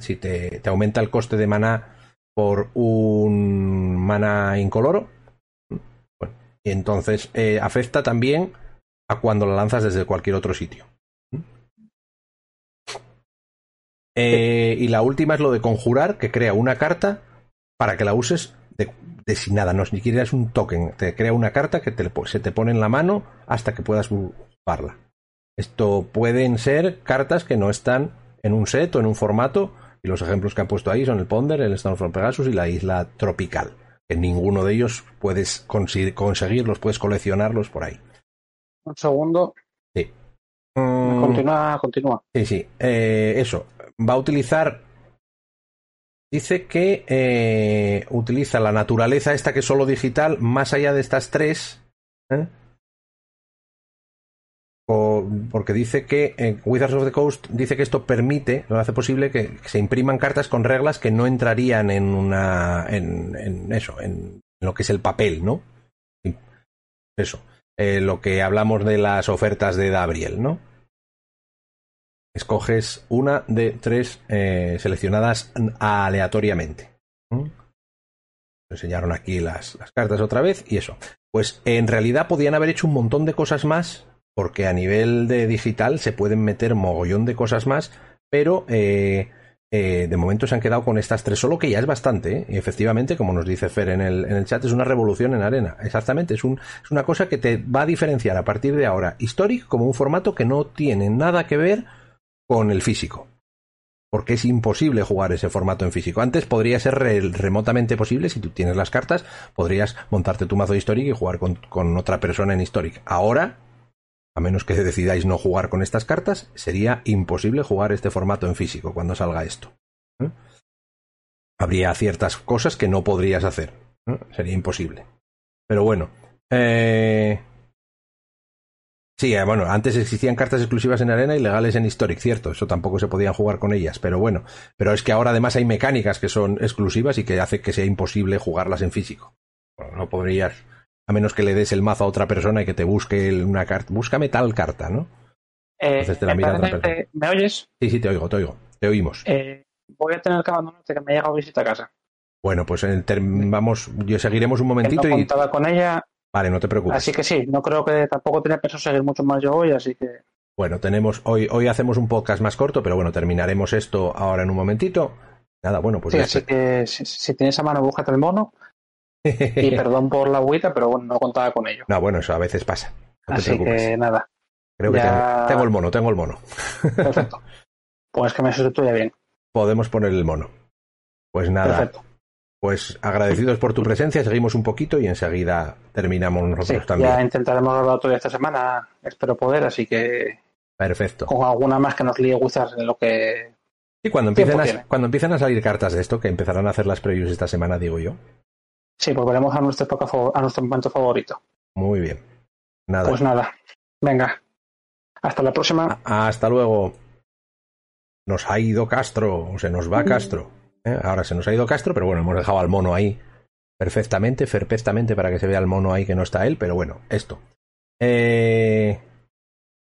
si te, te aumenta el coste de mana por un mana incoloro, y entonces eh, afecta también a cuando la lanzas desde cualquier otro sitio. Y la última es lo de conjurar, que crea una carta para que la uses de, sin nada, no ni siquiera es un token, te crea una carta que se te pone en la mano hasta que puedas jugarla. Esto pueden ser cartas que no están en un set o en un formato, y los ejemplos que han puesto ahí son el Ponder, el Stormfront Pegasus y la Isla Tropical. En ninguno de ellos puedes conseguirlos, puedes coleccionarlos por ahí. Un segundo. Sí. Continúa, continúa. Sí, sí. Eh, eso. Va a utilizar Dice que eh, utiliza la naturaleza esta que es solo digital, más allá de estas tres. ¿eh? porque dice que en Wizards of the Coast dice que esto permite, lo hace posible que, se impriman cartas con reglas que no entrarían en una. en, eso, en, lo que es el papel, ¿no? Eso. Eh, lo que hablamos de las ofertas de Gabriel, ¿no? Escoges una de tres eh, seleccionadas aleatoriamente. ¿Mm? Enseñaron aquí las, las, cartas otra vez y eso. Pues en realidad podían haber hecho un montón de cosas más, porque a nivel de digital se pueden meter mogollón de cosas más, pero eh, eh, de momento se han quedado con estas tres, solo que ya es bastante. Y efectivamente, como nos dice Fer en el, en el chat, es una revolución en arena. Exactamente, es, un, es una cosa que te va a diferenciar a partir de ahora Historic como un formato que no tiene nada que ver con el físico. Porque es imposible jugar ese formato en físico. Antes podría ser remotamente posible, si tú tienes las cartas, podrías montarte tu mazo de Historic y jugar con, otra persona en Historic. Ahora, a menos que decidáis no jugar con estas cartas, sería imposible jugar este formato en físico cuando salga esto. ¿eh? Habría ciertas cosas que no podrías hacer. ¿eh? Sería imposible. Pero bueno. Eh, Sí, eh, bueno, antes existían cartas exclusivas en Arena y legales en Historic, cierto, eso tampoco se podía jugar con ellas, pero bueno, pero es que ahora además hay mecánicas que son exclusivas y que hace que sea imposible jugarlas en físico. no podrías, a menos que le des el mazo a otra persona y que te busque una carta, búscame tal carta, ¿no? Eh, ¿Me oyes? Sí, sí, te oigo, te oigo, te oímos. Eh, voy a tener que abandonarte que me ha llegado visita a casa. Bueno, pues vamos, yo seguiremos un momentito no y. con ella Vale, no te preocupes. Así que sí, no creo que tampoco tenía pensado seguir mucho más yo hoy, así que. Bueno, tenemos hoy, hoy hacemos un podcast más corto, pero bueno, terminaremos esto ahora en un momentito. Nada, bueno, pues. Sí, así que si, tienes a mano, búscate el mono. y perdón por la agüita, pero bueno, no contaba con ello. No, bueno, eso a veces pasa. así que nada. Creo que tengo, el mono, tengo el mono. Perfecto. Pues que me sustituya bien. Podemos poner el mono. Pues nada. Perfecto. Pues agradecidos por tu presencia, seguimos un poquito y enseguida terminamos nosotros también. Ya intentaremos hablar otro día esta semana, espero poder, así que. Perfecto. Con alguna más que nos líe en lo que. Sí, cuando empiecen, a, cuando empiecen a salir cartas de esto, que empezarán a hacer las previews esta semana, digo yo. Sí, volveremos a nuestro, a nuestro momento favorito. Muy bien. Nada. Pues nada. Venga. Hasta la próxima. hasta luego. Nos ha ido Castro, o se nos va mm. Castro. ¿Eh? Ahora se nos ha ido Castro, pero bueno, hemos dejado al mono ahí perfectamente, perfectamente para que se vea el mono ahí que no está él, pero bueno, esto. Eh,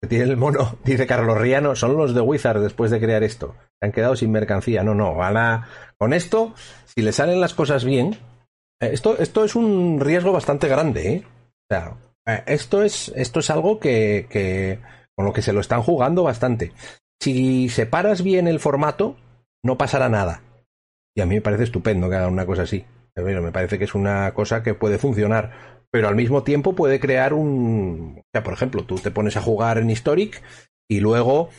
tiene el mono, dice Carlos Riano, son los de Wizard después de crear esto. Se han quedado sin mercancía. No, no, van a... Con esto, si le salen las cosas bien, eh, esto, esto es un riesgo bastante grande, ¿eh? O sea, eh, esto es, esto es algo que, que, con lo que se lo están jugando bastante. Si separas bien el formato, no pasará nada. Y a mí me parece estupendo que hagan una cosa así. Pero me parece que es una cosa que puede funcionar. pero al mismo tiempo puede crear un... O sea, por ejemplo, tú te pones a jugar en Historic y luego...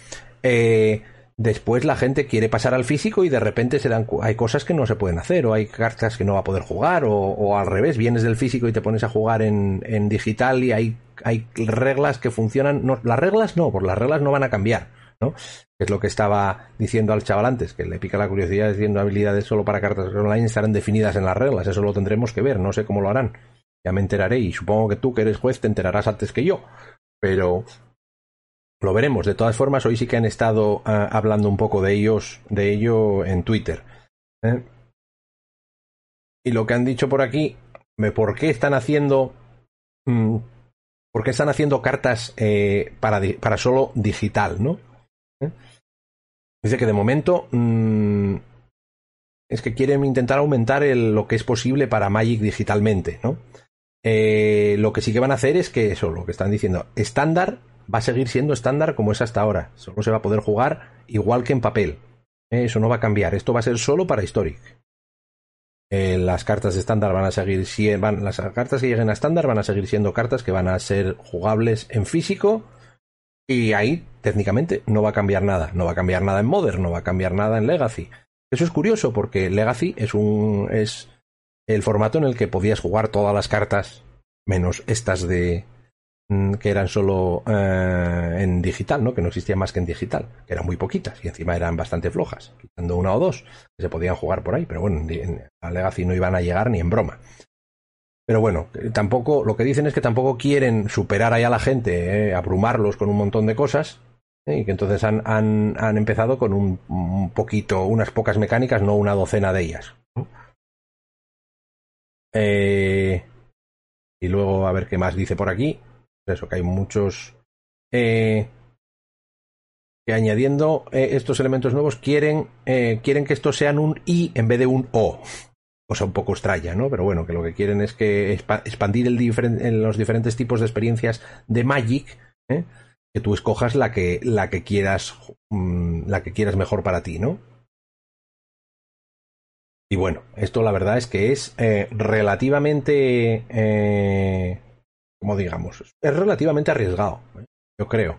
Eh, después la gente quiere pasar al físico y de repente se dan, hay cosas que no se pueden hacer o hay cartas que no va a poder jugar o, al revés, vienes del físico y te pones a jugar en, en digital y hay, hay reglas que funcionan. No, las reglas no, por las reglas no van a cambiar. Es lo que estaba diciendo al chaval antes, que le pica la curiosidad diciendo habilidades solo para cartas online estarán definidas en las reglas, eso lo tendremos que ver, no sé cómo lo harán. Ya me enteraré y supongo que tú que eres juez te enterarás antes que yo. Pero lo veremos. De todas formas, hoy sí que han estado ah, hablando un poco de ellos, de ello en Twitter. ¿eh? Y lo que han dicho por aquí, ¿por qué están haciendo, mm, por qué están haciendo cartas eh, para, para, solo digital, no? ¿Eh? Dice que de momento mm, es que quieren intentar aumentar lo que es posible para Magic digitalmente, ¿no? lo que sí que van a hacer es que eso, lo que están diciendo, estándar va a seguir siendo estándar como es hasta ahora. Solo se va a poder jugar igual que en papel. Eh, eso no va a cambiar. Esto va a ser solo para Historic. Eh, las cartas estándar van a seguir las cartas que lleguen a estándar van a seguir siendo cartas que van a ser jugables en físico y ahí técnicamente no va a cambiar nada no va a cambiar nada en modern no va a cambiar nada en legacy eso es curioso porque legacy es un es el formato en el que podías jugar todas las cartas menos estas de Mm, que eran solo eh, en digital, ¿no? Que no existían más que en digital, que eran muy poquitas y encima eran bastante flojas, quitando una o dos que se podían jugar por ahí, pero bueno, en la Legacy no iban a llegar ni en broma. Pero bueno, tampoco, lo que dicen es que tampoco quieren superar ahí a la gente, eh, abrumarlos con un montón de cosas, eh, y que entonces han, han, han empezado con un, poquito, unas pocas mecánicas, no una docena de ellas. y luego a ver qué más dice por aquí eso, que hay muchos eh, que añadiendo eh, estos elementos nuevos quieren, eh, quieren que estos sean un i en vez de un o. O sea, un poco extraña, ¿no? Pero bueno, que lo que quieren es que expandir el en los diferentes tipos de experiencias de Magic, que tú escojas la que, la que quieras, mm, la que quieras mejor para ti, ¿no? Y bueno, esto la verdad es que es relativamente como digamos, es relativamente arriesgado, ¿eh? yo creo.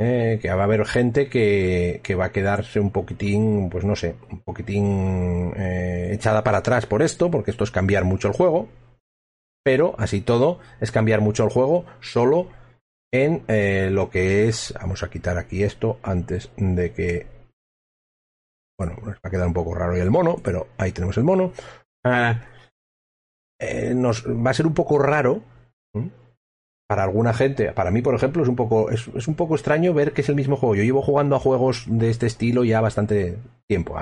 Eh, que va a haber gente que, que, va a quedarse un poquitín, pues no sé, un poquitín eh, echada para atrás por esto, porque esto es cambiar mucho el juego. Pero así todo es cambiar mucho el juego solo en lo que es. Vamos a quitar aquí esto antes de que. Bueno, nos va a quedar un poco raro el mono, pero ahí tenemos el mono. Ah, nos va a ser un poco raro para alguna gente, para mí, por ejemplo, es un poco, es, un poco extraño ver que es el mismo juego. Yo llevo jugando a juegos de este estilo ya bastante tiempo.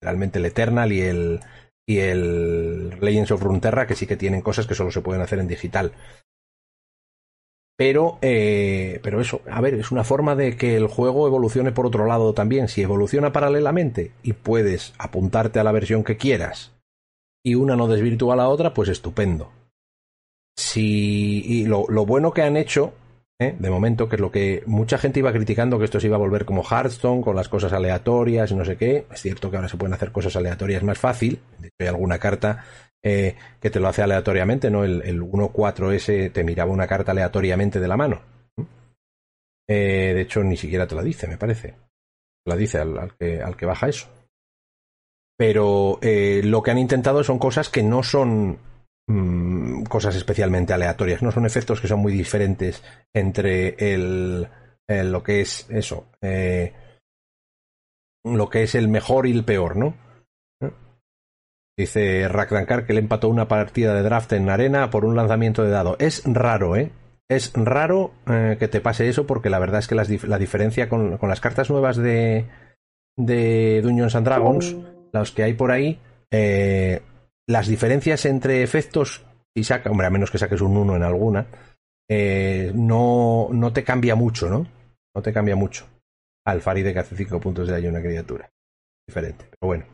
realmente el Eternal y el, y el Legends of Runeterra, que sí que tienen cosas que solo se pueden hacer en digital. Pero, eh, pero eso, a ver, es una forma de que el juego evolucione por otro lado también. Si evoluciona paralelamente y puedes apuntarte a la versión que quieras y una no desvirtúa a la otra, pues estupendo si y lo, lo bueno que han hecho ¿eh? de momento, que es lo que mucha gente iba criticando, que esto se iba a volver como Hearthstone, con las cosas aleatorias y no sé qué. Es cierto que ahora se pueden hacer cosas aleatorias más fácil. De hecho, hay alguna carta eh, que te lo hace aleatoriamente, ¿no? El, el 1-4S te miraba una carta aleatoriamente de la mano. Eh, de hecho, ni siquiera te la dice, me parece. La dice al, que, al que baja eso. Pero lo que han intentado son cosas que no son Mm, cosas especialmente aleatorias. No son efectos que son muy diferentes entre el, lo que es eso, eh, lo que es el mejor y el peor, ¿no? Dice Rakrankar que le empató una partida de draft en arena por un lanzamiento de dado. Es raro, ¿eh? Es raro eh, que te pase eso porque la verdad es que la diferencia con, con, las cartas nuevas de, de Dungeons and Dragons, los que hay por ahí, eh, las diferencias entre efectos, y saca, hombre, a menos que saques un 1 en alguna, eh, no, no te cambia mucho, ¿no? No te cambia mucho. Al Faride que hace 5 puntos de daño una criatura. Diferente, pero bueno.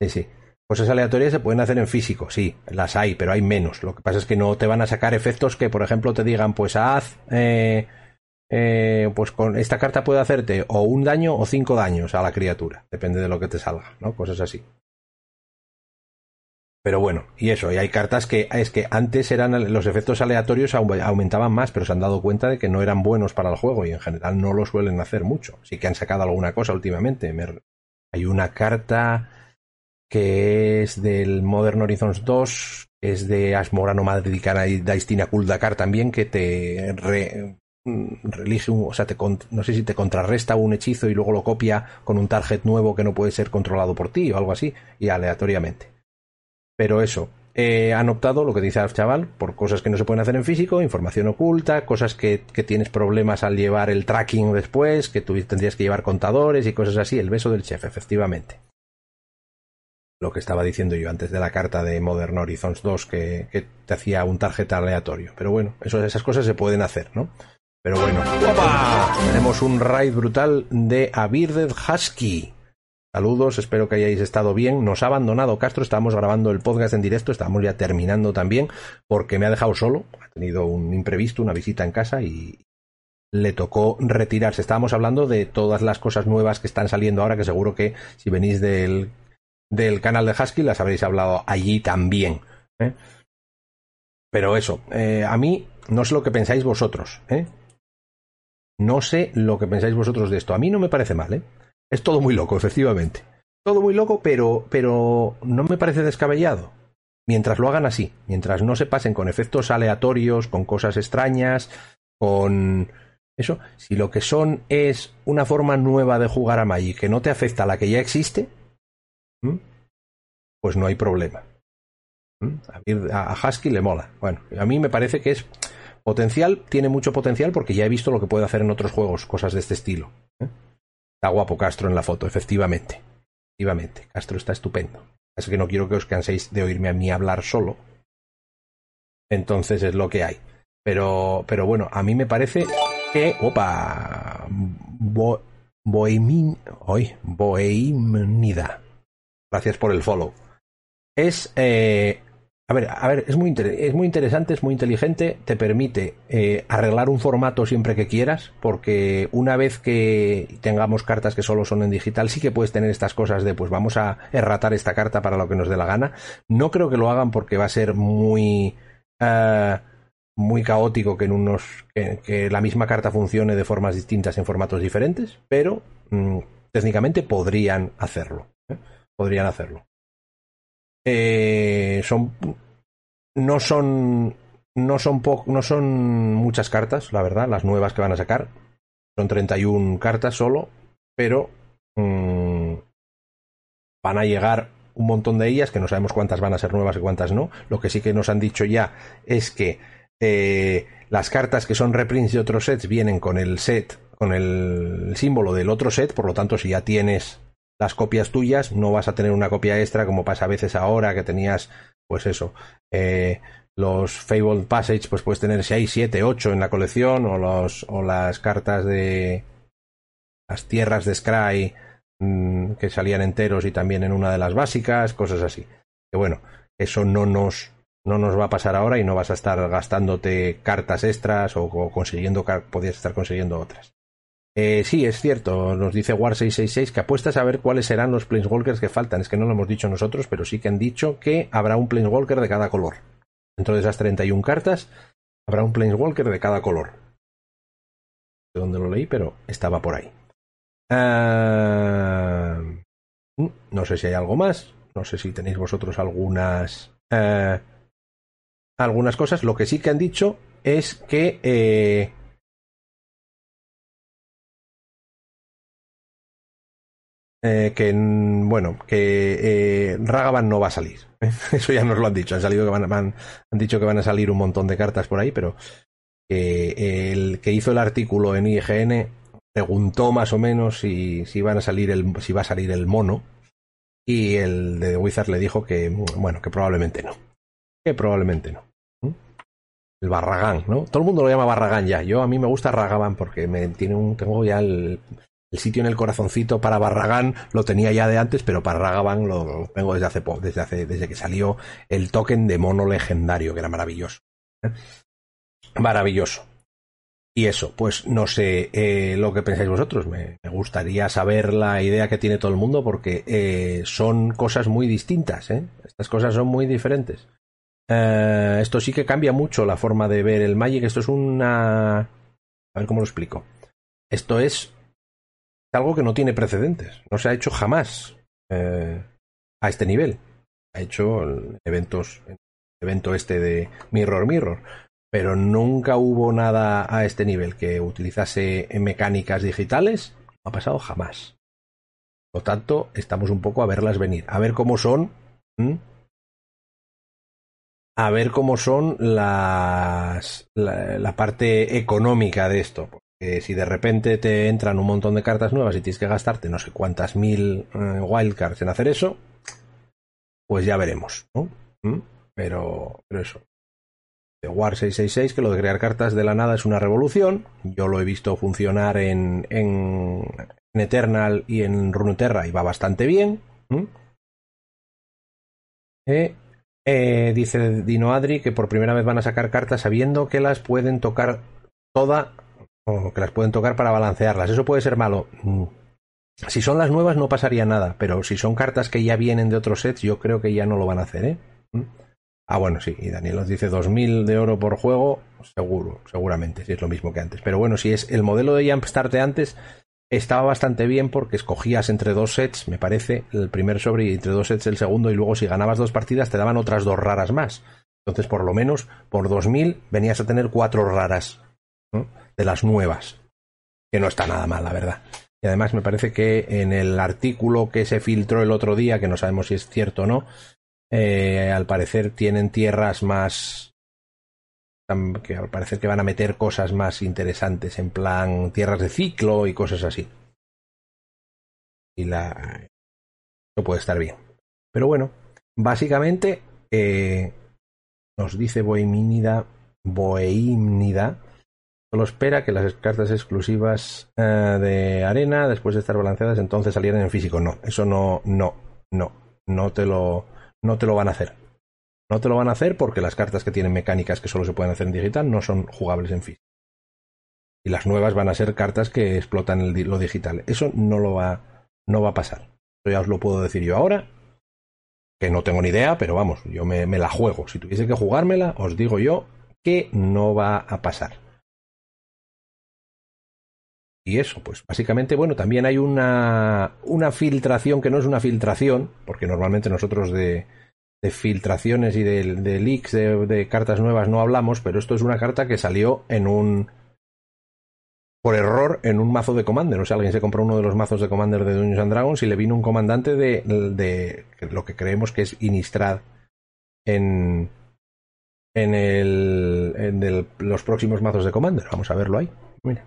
Sí, sí. Cosas aleatorias se pueden hacer en físico, sí, las hay, pero hay menos. Lo que pasa es que no te van a sacar efectos que, por ejemplo, te digan, pues haz, eh, eh, pues con esta carta puede hacerte o un daño o cinco daños a la criatura, depende de lo que te salga, ¿no? Cosas así. Pero bueno, y eso, y hay cartas que es que antes eran los efectos aleatorios aumentaban más, pero se han dado cuenta de que no eran buenos para el juego y en general no lo suelen hacer mucho. Sí que han sacado alguna cosa últimamente. hay una carta que es del Modern Horizons 2, es de Asmorano Madricana y Daistina Kuldakar también, que te relige un, o sea, te, no sé si te contrarresta un hechizo y luego lo copia con un target nuevo que no puede ser controlado por ti o algo así, y aleatoriamente. Pero eso, eh, han optado, lo que dice el chaval, por cosas que no se pueden hacer en físico, información oculta, cosas que, que tienes problemas al llevar el tracking después, que tú tendrías que llevar contadores y cosas así, el beso del chef, efectivamente lo que estaba diciendo yo antes de la carta de Modern Horizons 2 que, que te hacía un tarjeta aleatorio. Pero bueno, eso, esas cosas se pueden hacer, ¿no? Pero bueno, ¡opa! Tenemos un raid brutal de Abirded Husky. Saludos, espero que hayáis estado bien. Nos ha abandonado Castro, estábamos grabando el podcast en directo, estamos ya terminando también, porque me ha dejado solo, ha tenido un imprevisto, una visita en casa y le tocó retirarse. Estábamos hablando de todas las cosas nuevas que están saliendo ahora, que seguro que si venís del, del canal de Husky las habréis hablado allí también. ¿eh? Pero eso, eh, a mí no sé lo que pensáis vosotros, ¿eh? No sé lo que pensáis vosotros de esto. A mí no me parece mal, ¿eh? Es todo muy loco, efectivamente. Todo muy loco, pero, pero no me parece descabellado. Mientras lo hagan así, mientras no se pasen con efectos aleatorios, con cosas extrañas, con eso, si lo que son es una forma nueva de jugar a Magic que no te afecta a la que ya existe, pues no hay problema. A Husky le mola. Bueno, a mí me parece que es Potencial, tiene mucho potencial porque ya he visto lo que puede hacer en otros juegos, cosas de este estilo. ¿eh? Está guapo Castro en la foto, efectivamente. Efectivamente, Castro está estupendo. Es que no quiero que os canséis de oírme a mí hablar solo. Entonces es lo que hay. Pero, pero bueno, a mí me parece que. ¡Opa! Bo, bohemin, hoy, Bohemnida. Gracias por el follow. Es eh, a ver, a ver, es muy, es muy interesante, es muy inteligente, te permite eh, arreglar un formato siempre que quieras, porque una vez que tengamos cartas que solo son en digital, sí que puedes tener estas cosas de, pues vamos a erratar esta carta para lo que nos dé la gana. No creo que lo hagan porque va a ser muy... Uh, muy caótico que en unos que, la misma carta funcione de formas distintas en formatos diferentes, pero mm, técnicamente podrían hacerlo. ¿eh? Podrían hacerlo. Eh, son no son no son no son muchas cartas, la verdad, las nuevas que van a sacar. Son 31 cartas solo, pero mm, van a llegar un montón de ellas, que no sabemos cuántas van a ser nuevas y cuántas no. Lo que sí que nos han dicho ya es que eh, las cartas que son reprints de otros sets vienen con el set, con el símbolo del otro set, por lo tanto, si ya tienes las copias tuyas, no vas a tener una copia extra como pasa a veces ahora que tenías, pues eso, eh, los Fabled Passage, pues puedes tener 6, 7, 8 en la colección, o, los, o las cartas de las tierras de Scry mm, que salían enteros y también en una de las básicas, cosas así. Que bueno, eso no nos, no nos va a pasar ahora y no vas a estar gastándote cartas extras o, o consiguiendo, podías estar consiguiendo otras. Eh, sí, es cierto, nos dice War666 que apuestas a ver cuáles serán los Planeswalkers que faltan. Es que no lo hemos dicho nosotros, pero sí que han dicho que habrá un Planeswalker de cada color. Dentro de esas 31 cartas, habrá un Planeswalker de cada color. No sé dónde lo leí, pero estaba por ahí. Ah, mm, no sé si hay algo más. No sé si tenéis vosotros algunas. Eh, algunas cosas. Lo que sí que han dicho es que. Eh, Eh, que bueno, que eh, Ragavan no va a salir. Eso ya nos lo han dicho. Han salido que van, han dicho que van a salir un montón de cartas por ahí, pero el que hizo el artículo en IGN preguntó más o menos si, si van a salir el, si va a salir el mono. Y el de Wizard le dijo que, bueno, que probablemente no. Que probablemente no. ¿Mm? El Barragán, ¿no? Todo el mundo lo llama Barragán ya. Yo a mí me gusta Ragavan porque me tiene un, tengo ya el, el sitio en el corazoncito para Barragán lo tenía ya de antes, pero para Ragavan lo, tengo desde hace desde hace, desde que salió el token de mono legendario, que era maravilloso. ¿eh? Maravilloso. y eso, pues no sé eh, lo que pensáis vosotros. Me, gustaría saber la idea que tiene todo el mundo porque eh, son cosas muy distintas. Estas cosas son muy diferentes. Esto sí que cambia mucho la forma de ver el Magic. Esto es una... A ver cómo lo explico. Esto es algo que no tiene precedentes. No se ha hecho jamás a este nivel. Ha hecho eventos, el evento este de Mirror Mirror pero nunca hubo nada a este nivel que utilizase mecánicas digitales. No ha pasado jamás. Por lo tanto, estamos un poco a verlas venir, a ver cómo son. A ver cómo son las. La, parte económica de esto. Porque si de repente te entran un montón de cartas nuevas y tienes que gastarte no sé cuántas mil eh, wildcards en hacer eso, pues ya veremos, ¿no? Pero, eso War 666 que lo de crear cartas de la nada es una revolución. Yo lo he visto funcionar en, Eternal y en Runeterra y va bastante bien. Eh, eh, dice Dino Adri que por primera vez van a sacar cartas sabiendo que las pueden tocar toda que las pueden tocar para balancearlas. Eso puede ser malo. Mm. Si son las nuevas no pasaría nada, pero si son cartas que ya vienen de otros sets, yo creo que ya no lo van a hacer, ¿eh? Ah, bueno, sí, y Daniel nos dice 2.000 de oro por juego, seguro, seguramente, si es lo mismo que antes. Pero bueno, si es el modelo de Jumpstart de antes, estaba bastante bien porque escogías entre dos sets, me parece, el primer sobre y entre dos sets el segundo, y luego si ganabas dos partidas te daban otras dos raras más. Entonces, por lo menos, por 2.000 venías a tener cuatro raras de las nuevas, que no está nada mal, la verdad. Y además me parece que en el artículo que se filtró el otro día, que no sabemos si es cierto o no, eh, al parecer tienen tierras más que al parecer que van a meter cosas más interesantes en plan tierras de ciclo y cosas así y la no puede estar bien pero bueno básicamente eh, nos dice Bohemínida Bohemnida solo espera que las cartas exclusivas eh, de arena después de estar balanceadas entonces salieran en físico no eso no no no no te lo no te lo van a hacer. No te lo van a hacer porque las cartas que tienen mecánicas que solo se pueden hacer en digital no son jugables en físico. Y las nuevas van a ser cartas que explotan lo digital. Eso no lo va, no va a pasar. Eso ya os lo puedo decir yo ahora, que no tengo ni idea, pero vamos, yo me, me la juego. Si tuviese que jugármela, os digo yo que no va a pasar. Y eso, pues básicamente, bueno, también hay una, una filtración que no es una filtración, porque normalmente nosotros de, de filtraciones y de, de leaks de, cartas nuevas no hablamos, pero esto es una carta que salió en un. por error en un mazo de Commander. O sea, alguien se compró uno de los mazos de Commander de Dungeons and Dragons y le vino un comandante de, de lo que creemos que es Inistrad en. en, el, en los próximos mazos de Commander. Vamos a verlo ahí. Mira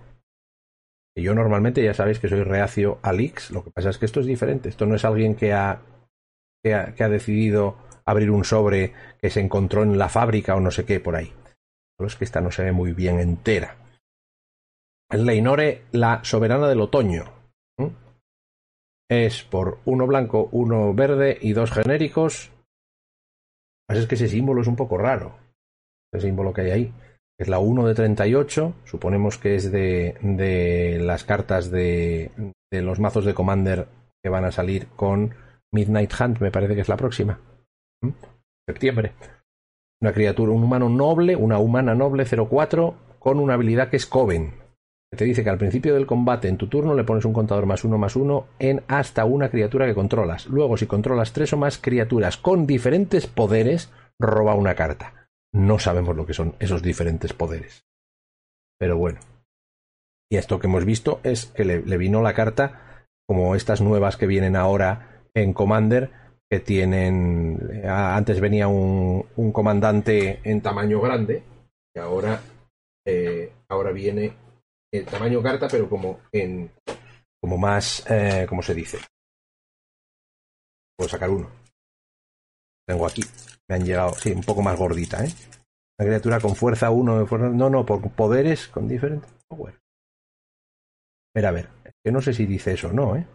yo normalmente ya sabéis que soy reacio a leaks, lo que pasa es que esto es diferente, esto no es alguien que ha, que ha, decidido abrir un sobre que se encontró en la fábrica o no sé qué por ahí. Pero es que esta no se ve muy bien entera. Leinore, la soberana del otoño. Es por uno blanco, uno verde y dos genéricos. Pues es que ese símbolo es un poco raro. Ese símbolo que hay ahí es la 1 de 38, suponemos que es de, de las cartas de, de, los mazos de Commander que van a salir con Midnight Hunt, me parece que es la próxima. ¿Mm? Septiembre. Una criatura, un humano noble, una humana noble 04, con una habilidad que es Coven. Que te dice que al principio del combate en tu turno le pones un contador más uno más uno en hasta una criatura que controlas. Luego, si controlas tres o más criaturas con diferentes poderes, roba una carta no sabemos lo que son esos diferentes poderes. Pero bueno. Y esto que hemos visto es que le, vino la carta como estas nuevas que vienen ahora en Commander, que tienen... Antes venía un, un comandante en tamaño grande, y ahora, eh, ahora viene el tamaño carta, pero como en... como más... Eh, ¿Cómo se dice? Puedo sacar uno. Tengo aquí me han llegado, sí, un poco más gordita, ¿eh? Una criatura con fuerza 1, no, no, por poderes con diferentes power. Pero a ver, es que no sé si dice eso o no, ¿eh?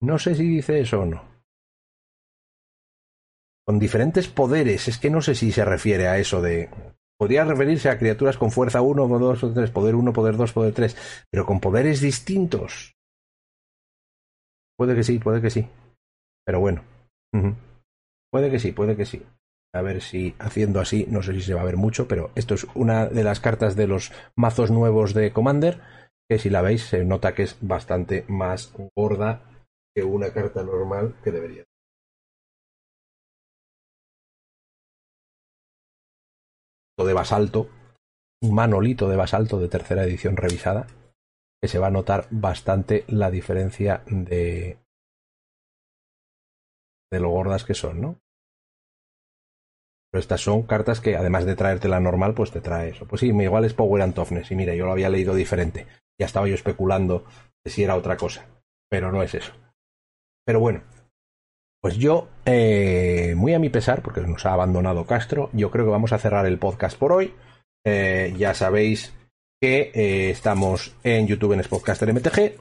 No sé si dice eso o no. Con diferentes poderes, es que no sé si se refiere a eso de podría referirse a criaturas con fuerza 1, poder 2, poder 3, poder 1, poder 2, poder 3, pero con poderes distintos. Puede que sí, puede que sí. Pero bueno. Puede que sí, puede que sí. A ver si haciendo así, no sé si se va a ver mucho, pero esto es una de las cartas de los mazos nuevos de Commander, que si la veis se nota que es bastante más gorda que una carta normal que debería. de basalto, un manolito de basalto de tercera edición revisada, que se va a notar bastante la diferencia de, de lo gordas que son, ¿no? Pero estas son cartas que, además de traerte la normal, pues te trae eso. Pues sí, igual es Power and Toughness. Y mira, yo lo había leído diferente. Ya estaba yo especulando de si era otra cosa. Pero no es eso. Pero bueno, pues yo, eh, muy a mi pesar, porque nos ha abandonado Castro, yo creo que vamos a cerrar el podcast por hoy. Eh, ya sabéis que eh, estamos en YouTube en Spotcaster MTG,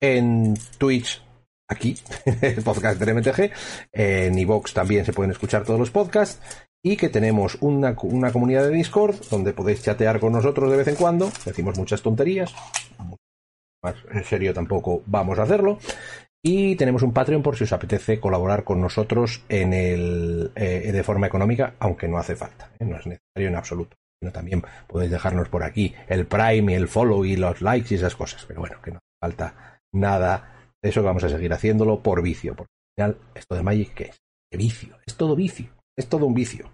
en Twitch aquí, el podcast de MTG, en iVox también se pueden escuchar todos los podcasts y que tenemos una, una, comunidad de Discord donde podéis chatear con nosotros de vez en cuando, decimos muchas tonterías, más en serio tampoco vamos a hacerlo. Y tenemos un Patreon por si os apetece colaborar con nosotros en el, eh, de forma económica, aunque no hace falta, ¿eh? no es necesario en absoluto. Sino también podéis dejarnos por aquí el Prime y el follow y los likes y esas cosas. Pero bueno, que no hace falta nada eso, vamos a seguir haciéndolo por vicio. Porque al final, esto de Magic, ¿qué es? ¿Qué vicio? Es todo vicio. Es todo un vicio.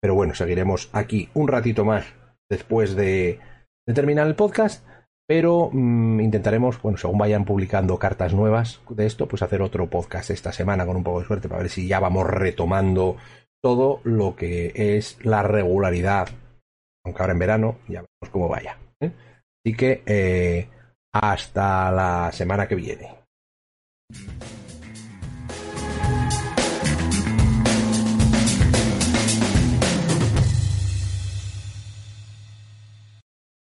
Pero bueno, seguiremos aquí un ratito más después de, terminar el podcast. Pero mm, intentaremos, bueno, según vayan publicando cartas nuevas de esto, pues hacer otro podcast esta semana con un poco de suerte para ver si ya vamos retomando todo lo que es la regularidad. Aunque ahora en verano ya veremos cómo vaya. ¿eh? Así que eh, hasta la semana que viene. Mm-hmm.